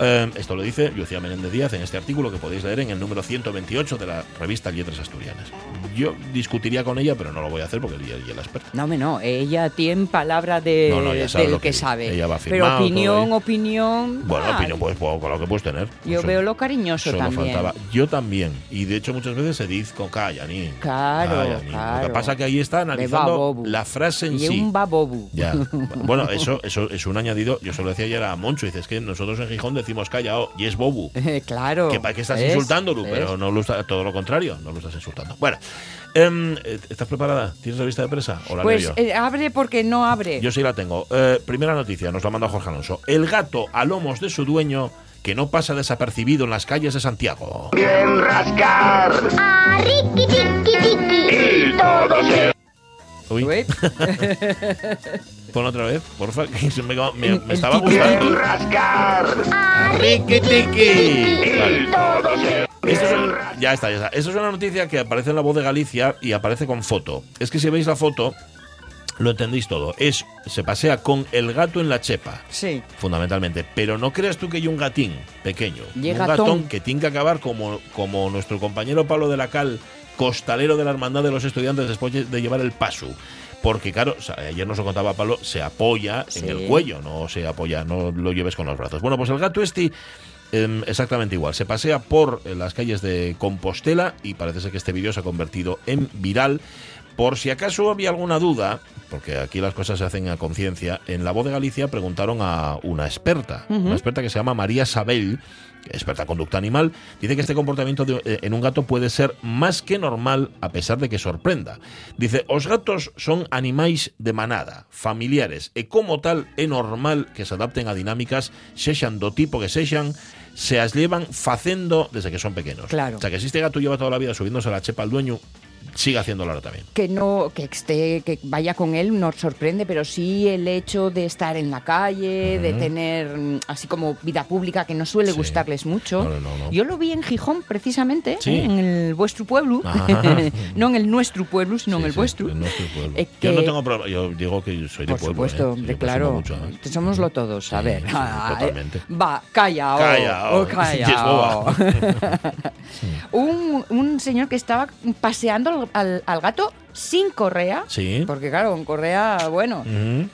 Eh, esto lo dice Lucía Menéndez Díaz en este artículo que podéis leer en el número 128 de la revista Letras Asturianas. Yo discutiría con ella, pero no lo voy a hacer porque ella, es la experta. No, no, ella tiene palabra de, del que, sabe. Ella va a pero opinión, opinión. Bueno, opinión, pues, con lo que puedes tener. Yo veo lo cariñoso también. Yo también. Y de hecho, muchas veces se dice con Callaní. Claro, claro. Lo que pasa es que ahí está analizando la frase en y sí. un babobu. Ya. bueno, eso, eso es un añadido. Yo se lo decía ayer a Moncho. Dices que nosotros en Gijón decimos callao y es bobu. claro. Que, que estás insultándolo, pero no lo todo lo contrario, no lo estás insultando. Bueno, em, ¿estás preparada? ¿Tienes la vista de presa? ¿O la pues eh, abre porque no abre. Yo sí la tengo. Eh, primera noticia, nos la manda Jorge Alonso. El gato a lomos de su dueño que no pasa desapercibido en las calles de Santiago. Bien rascar. A riqui, tiqui, tiqui. Y todo se... Uy. Pon otra vez, porfa, que me, me, me estaba gustando. rascar. Riqui tiki. Vale. Esto es, ya está, ya está. Esto es una noticia que aparece en la voz de Galicia y aparece con foto. Es que si veis la foto, lo entendéis todo. Es se pasea con el gato en la chepa. Sí. Fundamentalmente. Pero no creas tú que hay un gatín pequeño. un gatón que tiene que acabar como, como nuestro compañero Pablo de la Cal, costalero de la hermandad de los estudiantes después de llevar el paso porque claro, ayer nos lo contaba Pablo, se apoya en el cuello, no se apoya, no lo lleves con los brazos. Bueno, pues el gato este em, exactamente igual, se pasea por eh, las calles de Compostela y parece ser que este vídeo se ha convertido en viral. Por si acaso había alguna duda, porque aquí las cosas se hacen a conciencia, en La Voz de Galicia preguntaron a una experta, una experta que se llama María Sabel, experta en conducta animal, dice que este comportamiento eh, en un gato puede ser más que normal a pesar de que sorprenda. Dice, os gatos son animais de manada, familiares, e como tal é normal que se adapten a dinámicas sexan do tipo que sexan, se as llevan facendo desde que son pequenos. Claro. O sea, que si este gato lleva toda la vida subiéndose a la chepa al dueño, siga haciéndolo ahora también. Que no, que esté, que vaya con él nos sorprende, pero sí el hecho de estar en la calle, de tener mm, así como vida pública que no suele gustarles mucho. Yo lo vi en Gijón precisamente, ¿eh? en el vuestro pueblo, no en el nuestro pueblo, sino en el vuestro. Eh, yo no tengo problema, yo digo que soy de Por pueblo. supuesto, ¿eh? claro, mucho, somoslo todos, a ver. totalmente. Va, calla, calla, calla. un, un señor que estaba paseando al, gato sin correa. Sí. Porque claro, con correa, bueno.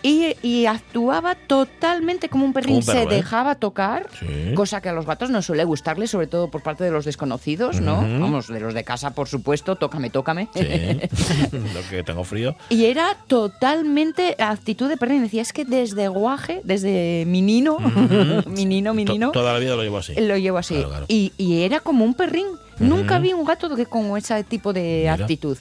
y, actuaba totalmente como un perrín. se ¿eh? dejaba tocar, cosa que a los gatos no suele gustarles, sobre todo por parte de los desconocidos, ¿no? Vamos, de los de casa, por supuesto, tócame, tócame. Sí. Lo que tengo frío. Y era totalmente actitud de perrín. Decía, es que desde guaje, desde minino, minino, minino. toda la vida lo llevo así. Lo llevo así. Y, y era como un perrín Nunca vi un gato que con ese tipo de actitud.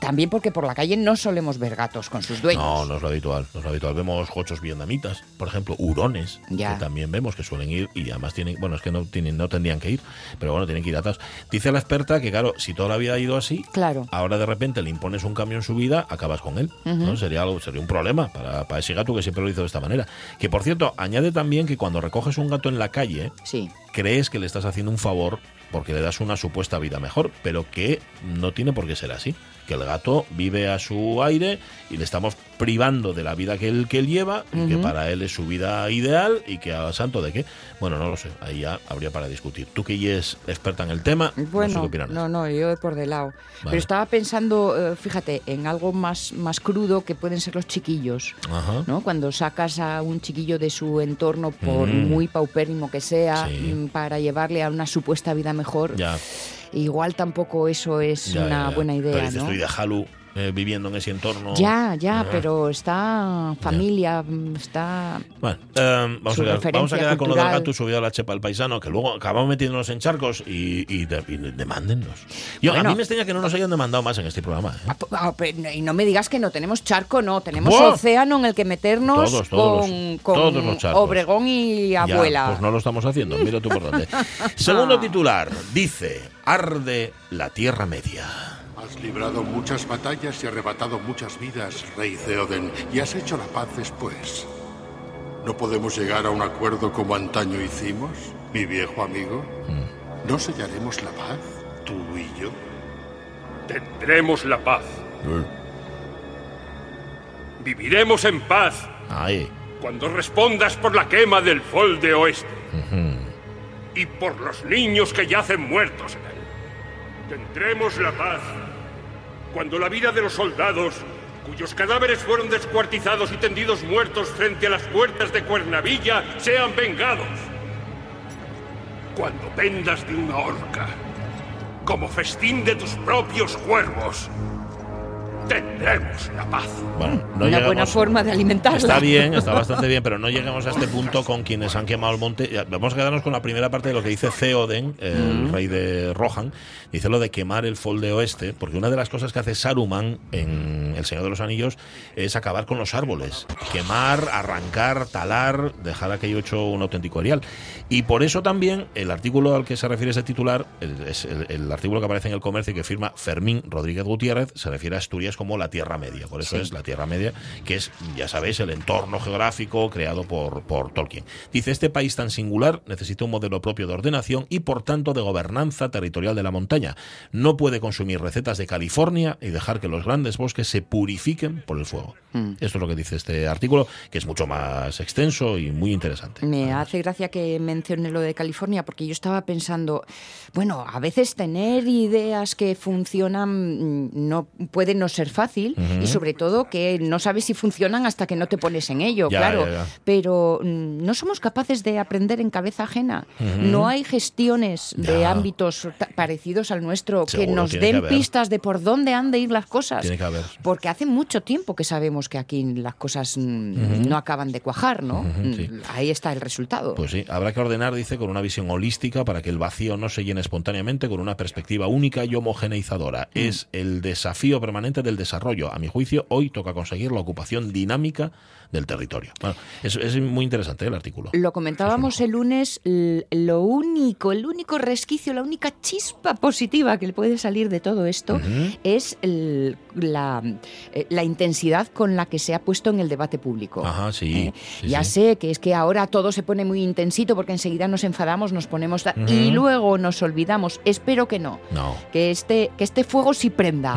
También porque por la calle no solemos ver gatos con sus dueños. No, no es lo habitual. No es lo habitual. Vemos jochos vietnamitas, por ejemplo, hurones, que también vemos que suelen ir y además tienen, bueno, es que no tienen, no tendrían que ir, pero bueno, tienen que ir atrás. Dice la experta que claro, si toda la vida ha ido así, claro. ahora de repente le impones un cambio en su vida, acabas con él. ¿no? Sería algo, sería un problema para, para, ese gato que siempre lo hizo de esta manera. Que por cierto, añade también que cuando recoges un gato en la calle, sí. crees que le estás haciendo un favor porque le das una supuesta vida mejor, pero que no tiene por qué ser así que el gato vive a su aire y le estamos privando de la vida que él, que él lleva, y que para él es su vida ideal y que a santo de qué. Bueno, no lo sé, ahí ya habría para discutir. Tú que ya es experta en el tema, bueno, no, no, yo he por de lado. Pero estaba pensando, eh, fíjate, en algo más, más crudo que pueden ser los chiquillos, ¿no? Cuando sacas a un chiquillo de su entorno, por mm. muy paupérrimo que sea, mm, para llevarle a una supuesta vida mejor. Ya igual tampoco eso es una buena idea. Pero estoy de Halu eh, viviendo en ese entorno. Ya, ya, pero está familia, está. Bueno, em, vamos, a quedar, vamos, a quedar, con lo del gato subido a la chepa al paisano, que luego acabamos metiéndonos en charcos y, y, demándennos. Yo, a mí me extraña que no nos hayan demandado más en este programa. ¿eh? Ah, ah, y no me digas que no tenemos charco, no, tenemos océano en el que meternos con, Obregón y abuela. pues no lo estamos haciendo, mira tú por dónde. Segundo titular, dice, arde la Tierra Media. Has librado muchas batallas y arrebatado muchas vidas, rey Theoden, y has hecho la paz después. ¿No podemos llegar a un acuerdo como antaño hicimos, mi viejo amigo? Mm. ¿No sellaremos la paz, tú y yo? Tendremos la paz. Mm. Viviremos en paz. Ay. Cuando respondas por la quema del Fol de Oeste. Y por los niños que yacen muertos en él. Tendremos la paz cuando la vida de los soldados, cuyos cadáveres fueron descuartizados y tendidos muertos frente a las puertas de Cuernavilla, sean vengados. Cuando pendas de una horca, como festín de tus propios cuervos, tendremos la paz. Bueno, Una buena forma de alimentarla. Está bien, está bastante bien, pero no llegamos a este punto con quienes han quemado el monte. Vamos a quedarnos con la primera parte de lo que dice Theoden, el rey de Rohan. Dice lo de quemar el Fol de Oeste, porque una de las cosas que hace Saruman en El Señor de los Anillos es acabar con los árboles. Quemar, arrancar, talar, dejar aquello hecho un auténtico erial. Y por eso también el artículo al que se refiere ese titular, es el, artículo que aparece en el comercio y que firma Fermín Rodríguez Gutiérrez, se refiere a Asturias como la Tierra Media. Por eso es la Tierra Media, que es, ya sabéis, el entorno geográfico creado por, por Tolkien. Dice, este país tan singular necesita un modelo propio de ordenación y, por tanto, de gobernanza territorial de la montaña. No puede consumir recetas de California y dejar que los grandes bosques se purifiquen por el fuego. Mm. Esto es lo que dice este artículo, que es mucho más extenso y muy interesante. Me hace gracia que mencione lo de California, porque yo estaba pensando, bueno, a veces tener ideas que funcionan mm, no puede no ser fácil y sobre todo que no sabes si funcionan hasta que no te pones en ello, claro. Pero mm, no somos capaces de aprender en cabeza ajena. No hay gestiones de ámbitos parecidos al nuestro que nos den pistas de por dónde han de ir las cosas. Tiene que haber. Porque hace mucho tiempo que sabemos que aquí las cosas mm, no acaban de cuajar, ¿no? Mm, ahí está el resultado. Pues sí, habrá que ordenar, dice, con una visión holística para que el vacío no se llene espontáneamente con una perspectiva única y homogeneizadora. Es el desafío permanente del desarrollo. A mi juicio, hoy toca conseguir la ocupación dinámica del territorio. es, muy interesante ¿eh? el artículo. Lo comentábamos el lunes, lo único, el único resquicio, la única chispa positiva que le puede salir de todo esto es la, eh, la, intensidad con la que se ha puesto en el debate público. Ajá, sí. ¿Eh? ya sé que es que ahora todo se pone muy intensito porque enseguida nos enfadamos, nos ponemos y luego nos olvidamos. Espero que no. No. Que este, que este fuego sí prenda,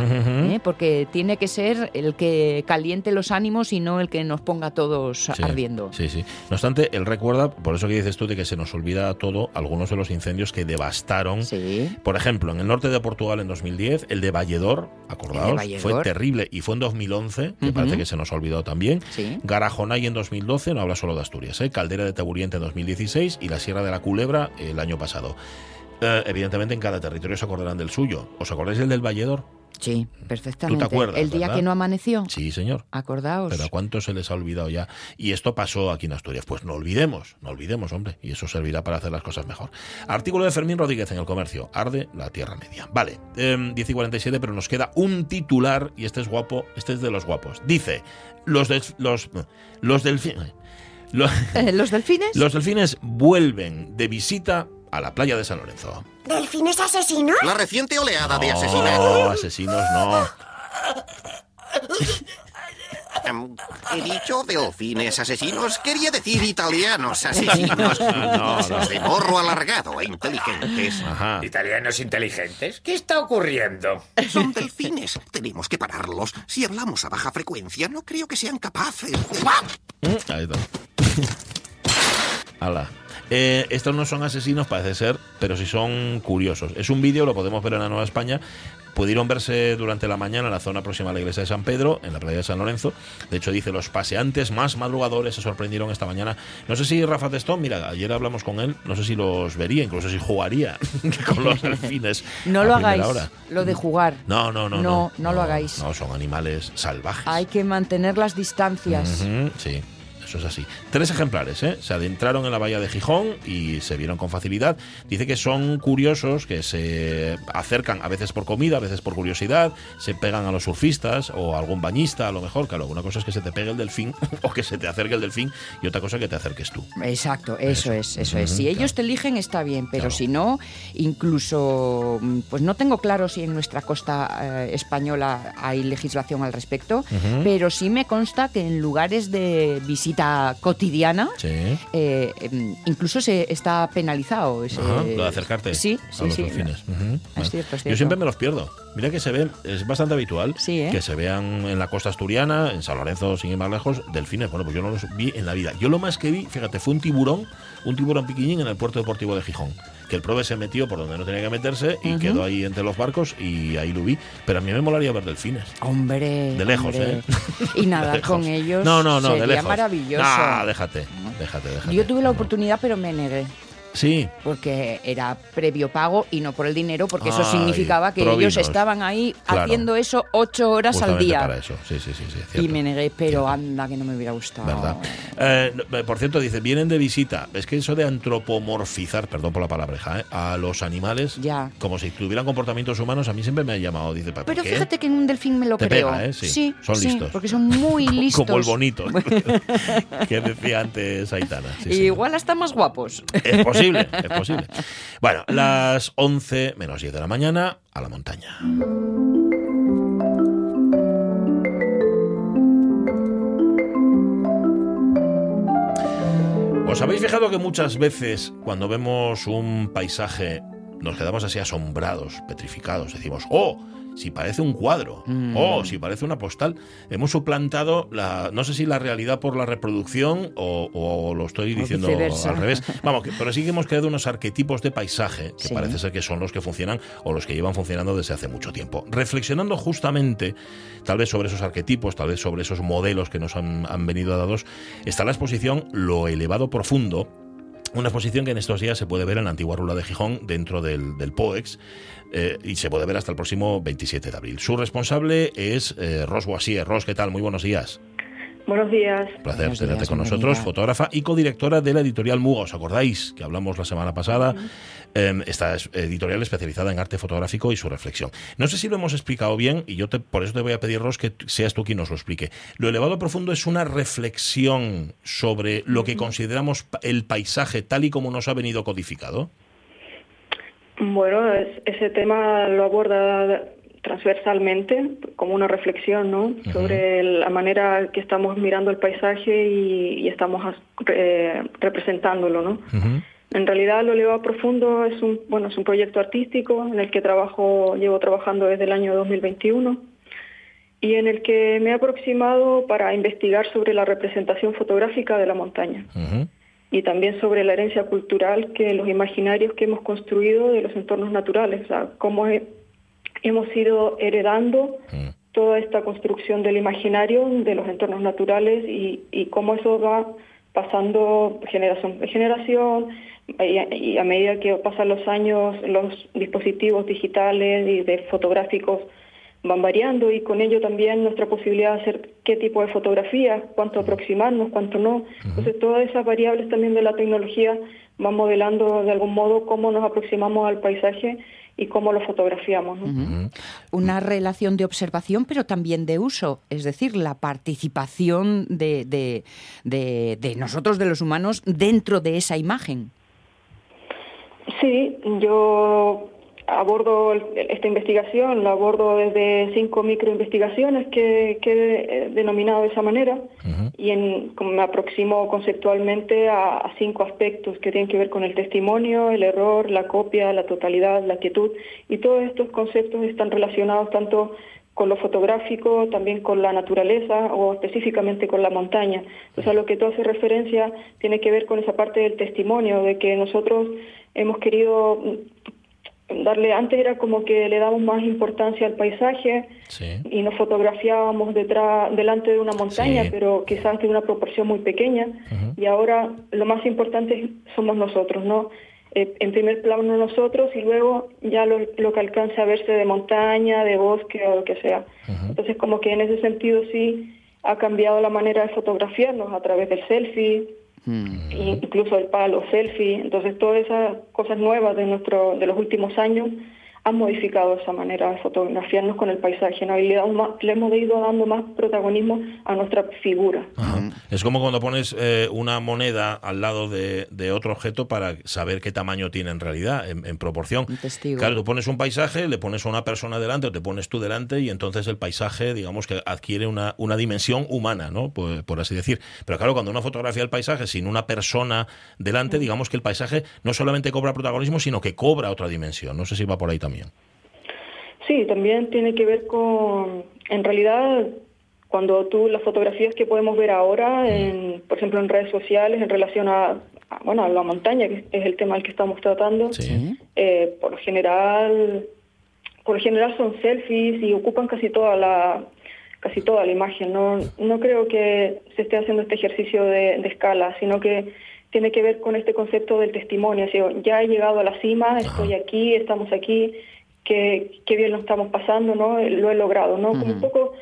porque tiene que ser el que caliente los ánimos y no el que nos ponga todos ardiendo. Sí, sí. No obstante, él recuerda, por eso que dices tú, de que se nos olvida todo, algunos de los incendios que devastaron. Por ejemplo, en el norte de Portugal en 2010, el de Valledor, acordaos, fue terrible y fue en 2011, que parece que se nos ha olvidado también. Garajonay en 2012, no habla solo de Asturias, ¿eh? Caldera de Taburiente en 2016 y la Sierra de la Culebra el año pasado. Eh, evidentemente en cada territorio se acordarán del suyo. ¿Os acordáis del del Valledor? Sí, perfectamente. ¿Tú te acuerdas? El día que no amaneció. Sí, señor. Acordaos. Pero ¿a cuánto se les ha olvidado ya? Y esto pasó aquí en Asturias. Pues no olvidemos, no olvidemos, hombre. Y eso servirá para hacer las cosas mejor. Artículo de Fermín Rodríguez en el comercio. Arde la Tierra Media. Vale, 10 em, y 47, pero nos queda un titular y este es guapo, este es de los guapos. Dice, los, los, los delfines... Los, ¿Los delfines? Los delfines vuelven de visita a la playa de San Lorenzo. ¿Delfines asesinos? La reciente oleada de asesinos. No, asesinos no. Em, he dicho delfines asesinos, quería decir italianos asesinos. No, no, De morro alargado e inteligentes. Ajá. ¿Italianos inteligentes? ¿Qué está ocurriendo? Son delfines. Tenemos que pararlos. Si hablamos a baja frecuencia, no creo que sean capaces de... Mm, ahí está. Hala. Eh, estos no son asesinos, parece ser, pero sí son curiosos. Es un vídeo, lo podemos ver en la Nueva España. Pudieron verse durante la mañana en la zona próxima a la iglesia de San Pedro, en la playa de San Lorenzo. De hecho, dice, los paseantes más madrugadores se sorprendieron esta mañana. No sé si Rafa Testón, mira, ayer hablamos con él, no sé si los vería, incluso si jugaría con los delfines. no lo hagáis, lo de jugar. No, no, no. No, no, lo hagáis. No, son animales salvajes. Hay que mantener las distancias. sí. Eso es así. Tres ejemplares, ¿eh? Se adentraron en la bahía de Gijón y se vieron con facilidad. Dice que son curiosos, que se acercan a veces por comida, a veces por curiosidad, se pegan a los surfistas o a algún bañista, a lo mejor. Claro, una cosa es que se te pegue el delfín o que se te acerque el delfín y otra cosa que te acerques tú. Exacto, eso, es, eso es. Si ellos te eligen está bien, pero si no, incluso, pues no tengo claro si en nuestra costa eh, española hay legislación al respecto, pero sí me consta que en lugares de visita cotidiana, eh, em, incluso se está penalizado. lo de acercarte sí, a los delfines. Yo siempre me los pierdo. Mira que se ven, es bastante habitual ¿eh? que se vean en la costa asturiana, en San Lorenzo, sin ir más lejos, delfines. Bueno, pues yo no los vi en la vida. Yo lo más que vi, fíjate, fue un tiburón, un tiburón piquiñín en el puerto deportivo de Gijón que el prove se metió por donde no tenía que meterse y quedó ahí entre los barcos y ahí lo vi. Pero a mí me molaría ver delfines. Hombre. De lejos, ¿eh? Y nadar con ellos. No, no, no, sería de lejos. maravilloso. Ah, déjate, déjate, déjate. Yo tuve la oportunidad, pero me negué. Sí. Porque era previo pago y no por el dinero, porque eso significaba que ellos estaban ahí haciendo eso ocho horas al día. Para eso. Sí, sí, sí, y me negué, pero anda que no me hubiera gustado. ¿Verdad? Eh, por cierto, dice, vienen de visita. Es que eso de antropomorfizar, perdón por la palabreja, ¿eh? a los animales ya. como si tuvieran comportamientos humanos, a mí siempre me ha llamado. Dice, pero fíjate que en un delfín me lo creo. ¿eh? sí, son listos. Porque son muy listos. como el bonito que decía antes Aitana. Igual hasta más guapos. Es posible es posible. Bueno, las 11 menos 10 de la mañana a la montaña. ¿Os habéis fijado que muchas veces cuando vemos un paisaje nos quedamos así asombrados, petrificados? Decimos, oh, si parece un cuadro mm. o si parece una postal. Hemos suplantado la, no sé si la realidad por la reproducción o, lo estoy diciendo al revés. Vamos, pero sí que hemos creado unos arquetipos de paisaje que parece ser que son los que funcionan o los que llevan funcionando desde hace mucho tiempo. Reflexionando justamente, tal vez sobre esos arquetipos, tal vez sobre esos modelos que nos han, han venido dados, está la exposición Lo elevado profundo una exposición que en estos días se puede ver en la antigua Rula de Gijón, dentro del, del POEX, eh, y se puede ver hasta el próximo 27 de abril. Su responsable es eh, Ros Boisier. Ros, ¿qué tal? Muy buenos días. Buenos días. Un placer tenerte con nosotros, fotógrafa y codirectora de la editorial Muga. ¿Os acordáis que hablamos la semana pasada? Em, esta editorial especializada en arte fotográfico y su reflexión. No sé si lo hemos explicado bien y yo te, por eso te voy a pedir, Ros, que seas tú quien nos lo explique. Lo elevado profundo es una reflexión sobre lo que consideramos el paisaje tal y como nos ha venido codificado. Bueno, ese tema lo aborda transversalmente como una reflexión ¿no? sobre la manera que estamos mirando el paisaje y, estamos representándolo. ¿no? En realidad, lo elevado profundo es un bueno es un proyecto artístico en el que trabajo llevo trabajando desde el año 2021 y en el que me he aproximado para investigar sobre la representación fotográfica de la montaña y también sobre la herencia cultural que los imaginarios que hemos construido de los entornos naturales, o sea, cómo hemos ido heredando mm. toda esta construcción del imaginario de los entornos naturales y, y cómo eso va pasando generación de generación y a, medida que pasan los años los dispositivos digitales y de fotográficos van variando y con ello también nuestra posibilidad de hacer qué tipo de fotografía, cuánto aproximarnos, cuánto no. Entonces todas esas variables también de la tecnología van modelando de algún modo cómo nos aproximamos al paisaje y cómo lo fotografiamos. Una relación de observación, pero también de uso, es decir, la participación de, de, de nosotros, de los humanos, dentro de esa imagen. Sí, yo abordo esta investigación, la abordo desde cinco microinvestigaciones que, que he denominado de esa manera y en, como me aproximo conceptualmente a, cinco aspectos que tienen que ver con el testimonio, el error, la copia, la totalidad, la quietud y todos estos conceptos están relacionados tanto con lo fotográfico, también con la naturaleza o específicamente con la montaña. Entonces a lo que tú haces referencia tiene que ver con esa parte del testimonio, de que nosotros hemos querido darle antes era como que le damos más importancia al paisaje y nos fotografiábamos detrás delante de una montaña pero quizás de una proporción muy pequeña. Y ahora lo más importante somos nosotros no eh, en primer plano nosotros y luego ya lo, lo, que alcance a verse de montaña de bosque o lo que sea. Entonces como que en ese sentido sí ha cambiado la manera de fotografiarnos a través del selfie Incluso el palo, selfie, entonces todas esas cosas nuevas de nuestro de los últimos años han modificado esa manera de fotografiarnos con el paisaje, ¿no? y le, hemos ido dando más protagonismo a nuestra figura. Es como cuando pones eh, una moneda al lado de, otro objeto para saber qué tamaño tiene en realidad, en, proporción. Claro, tú pones un paisaje, le pones a una persona delante o te pones tú delante y entonces el paisaje, digamos que adquiere una, una dimensión humana, ¿no? Por, por así decir. Pero claro, cuando una fotografía del paisaje sin una persona delante, digamos que el paisaje no solamente cobra protagonismo, sino que cobra otra dimensión. No sé si va por ahí también. Sí, también tiene que ver con, en realidad, cuando tú las fotografías que podemos ver ahora, en, por ejemplo, en redes sociales, en relación a, bueno, a la montaña, que es el tema al que estamos tratando, eh, por lo general, por lo general son selfies y ocupan casi toda la casi toda la imagen. No, no creo que se esté haciendo este ejercicio de, escala, sino que tiene que ver con este concepto del testimonio. ya he llegado a la cima, estoy aquí, estamos aquí, qué, bien lo estamos pasando, ¿no? Lo he logrado, ¿no? un poco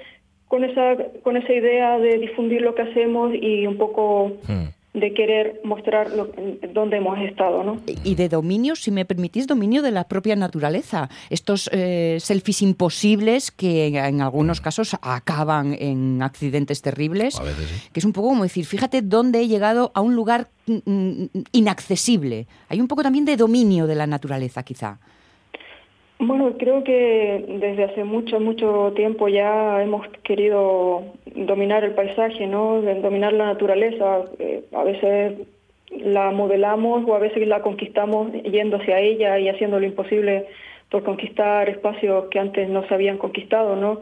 con esa, con esa idea de difundir lo que hacemos y un poco de querer mostrar lo, dónde hemos estado, ¿no? Y de dominio, si me permitís, dominio de la propia naturaleza. Estos eh, selfies imposibles que en algunos casos acaban en accidentes terribles, que es un poco como decir, fíjate dónde he llegado a un lugar mm, mm, inaccesible. Hay un poco también de dominio de la naturaleza, quizá. Bueno, creo que desde hace mucho, mucho tiempo ya hemos querido dominar el paisaje, ¿no? Dominar la naturaleza. Eh, a veces la modelamos o a veces la conquistamos yendo hacia ella y haciendo lo imposible por conquistar espacios que antes no se habían conquistado, ¿no?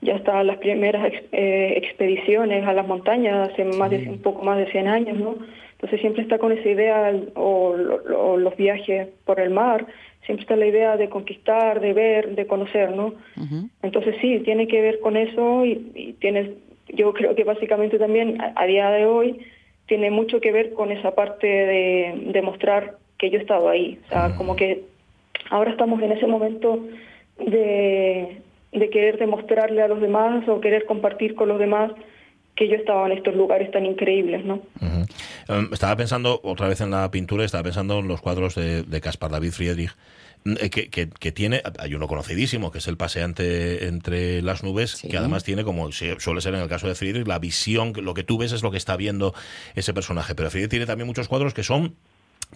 Ya están las primeras eh, expediciones a las montañas hace más de, un poco más de 100 años, ¿no? Entonces siempre está con esa idea o los viajes por el mar, siempre está la idea de conquistar, de ver, de conocer, ¿no? Entonces sí, tiene que ver con eso y, tiene, yo creo que básicamente también a, día de hoy tiene mucho que ver con esa parte de, de mostrar que yo he estado ahí, o sea, como que ahora estamos en ese momento de, de querer demostrarle a los demás o querer compartir con los demás que yo estaba en estos lugares tan increíbles, ¿no? Em, estaba pensando otra vez en la pintura, estaba pensando en los cuadros de, Caspar David Friedrich, mm, eh, que, que, tiene, hay uno conocidísimo, que es el paseante entre las nubes, que además tiene, como suele ser en el caso de Friedrich, la visión, lo que tú ves es lo que está viendo ese personaje. Pero Friedrich tiene también muchos cuadros que son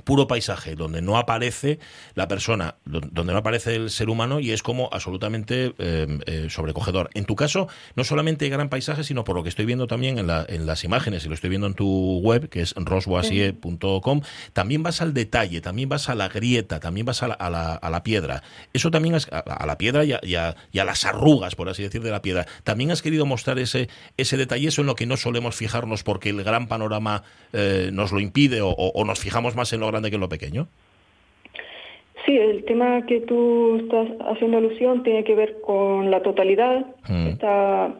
puro paisaje, donde no aparece la persona, donde no aparece el ser humano y es como absolutamente eh, eh, sobrecogedor. En tu caso, no solamente gran paisaje, sino por lo que estoy viendo también en, la, en las imágenes, y lo estoy viendo en tu web, que es rosboisier.com, también vas al detalle, también vas a la grieta, también vas a la, piedra. Eso también a, la piedra y a, las arrugas, por así decir, de la piedra. También has querido mostrar ese, ese detalle, eso en lo que no solemos fijarnos porque el gran panorama eh, nos lo impide o, o nos fijamos más en lo grande que lo pequeño. Sí, el tema que tú estás haciendo alusión tiene que ver con la totalidad. Mm. Está,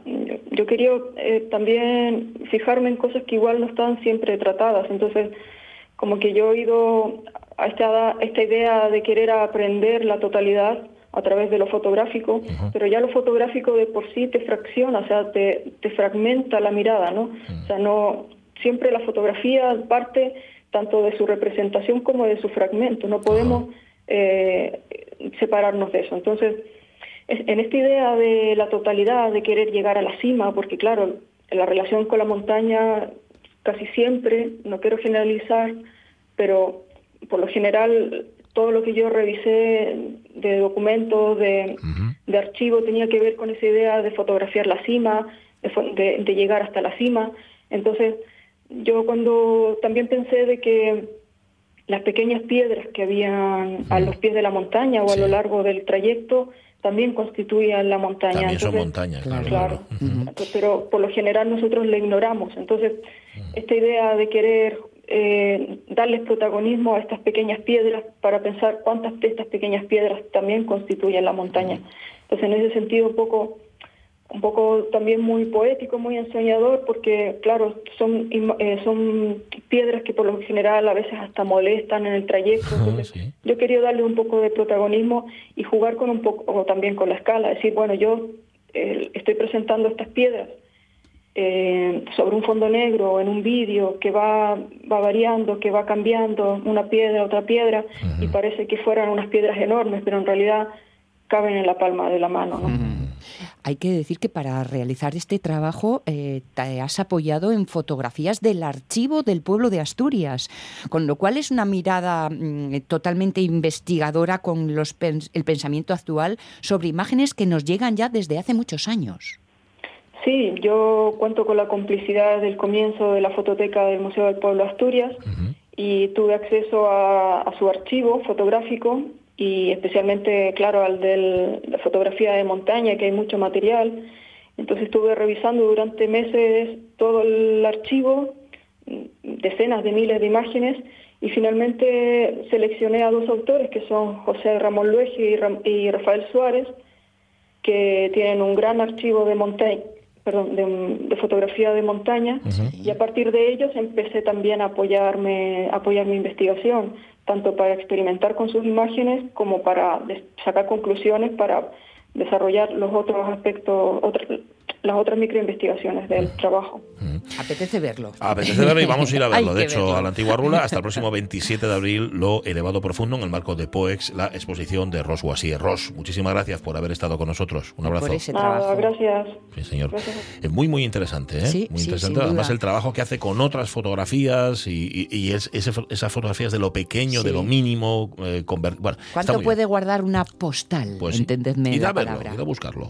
yo, quería eh, también fijarme en cosas que igual no están siempre tratadas. Entonces, como que yo he ido a esta, esta idea de querer aprender la totalidad, a través de lo fotográfico, pero ya lo fotográfico de por sí te fracciona, o sea, te, te fragmenta la mirada, ¿no? O sea, no siempre la fotografía parte tanto de su representación como de su fragmento, no podemos eh, separarnos de eso. Entonces, en esta idea de la totalidad, de querer llegar a la cima, porque claro, la relación con la montaña casi siempre, no quiero generalizar, pero por lo general todo lo que yo revisé de documentos, de, de archivo, tenía que ver con esa idea de fotografiar la cima, de, de, llegar hasta la cima. Entonces, yo cuando también pensé de que las pequeñas piedras que habían a los pies de la montaña o a lo largo del trayecto también constituían la montaña. También son montañas, claro. Pero por lo general nosotros le ignoramos. Entonces, esta idea de querer eh, darles protagonismo a estas pequeñas piedras para pensar cuántas de estas pequeñas piedras también constituyen la montaña. Entonces, en ese sentido, un poco, un poco también muy poético, muy ensoñador, porque, claro, son, eh, son piedras que por lo general a veces hasta molestan en el trayecto. Yo quería darle un poco de protagonismo y jugar con un poco también con la escala, decir, bueno, yo eh, estoy presentando estas piedras eh, sobre un fondo negro en un vídeo que va, va variando, que va cambiando una piedra, otra piedra, y parece que fueran unas piedras enormes, pero en realidad caben en la palma de la mano. Hay que decir que para realizar este trabajo eh, te has apoyado en fotografías del archivo del pueblo de Asturias, con lo cual es una mirada mm, totalmente investigadora con los el pensamiento actual sobre imágenes que nos llegan ya desde hace muchos años. Sí, yo cuento con la complicidad del comienzo de la fototeca del Museo del Pueblo Asturias y tuve acceso a, su archivo fotográfico y especialmente, claro, al de la fotografía de montaña, que hay mucho material. Entonces estuve revisando durante meses todo el archivo, decenas de miles de imágenes, y finalmente seleccioné a dos autores, que son José Ramón Luege y, Rafael Suárez, que tienen un gran archivo de montaña perdón, de, fotografía de montaña y a partir de ellos empecé también a apoyarme, apoyar mi investigación, tanto para experimentar con sus imágenes como para sacar conclusiones para desarrollar los otros aspectos, las otras microinvestigaciones del trabajo. Apetece verlo. Apetece verlo y vamos a ir a verlo. de hecho, a la antigua Rula, hasta el próximo 27 de abril, lo elevado profundo en el marco de POEX, la exposición de Ros Guasier. Ros, muchísimas gracias por haber estado con nosotros. Un abrazo. gracias. Sí, señor. Es muy, muy interesante. ¿eh? muy interesante. Además, el trabajo que hace con otras fotografías y, es, esas fotografías de lo pequeño, de lo mínimo. Eh, ¿Cuánto puede guardar una postal? Pues, Entendedme. Ir a verlo, ir a buscarlo.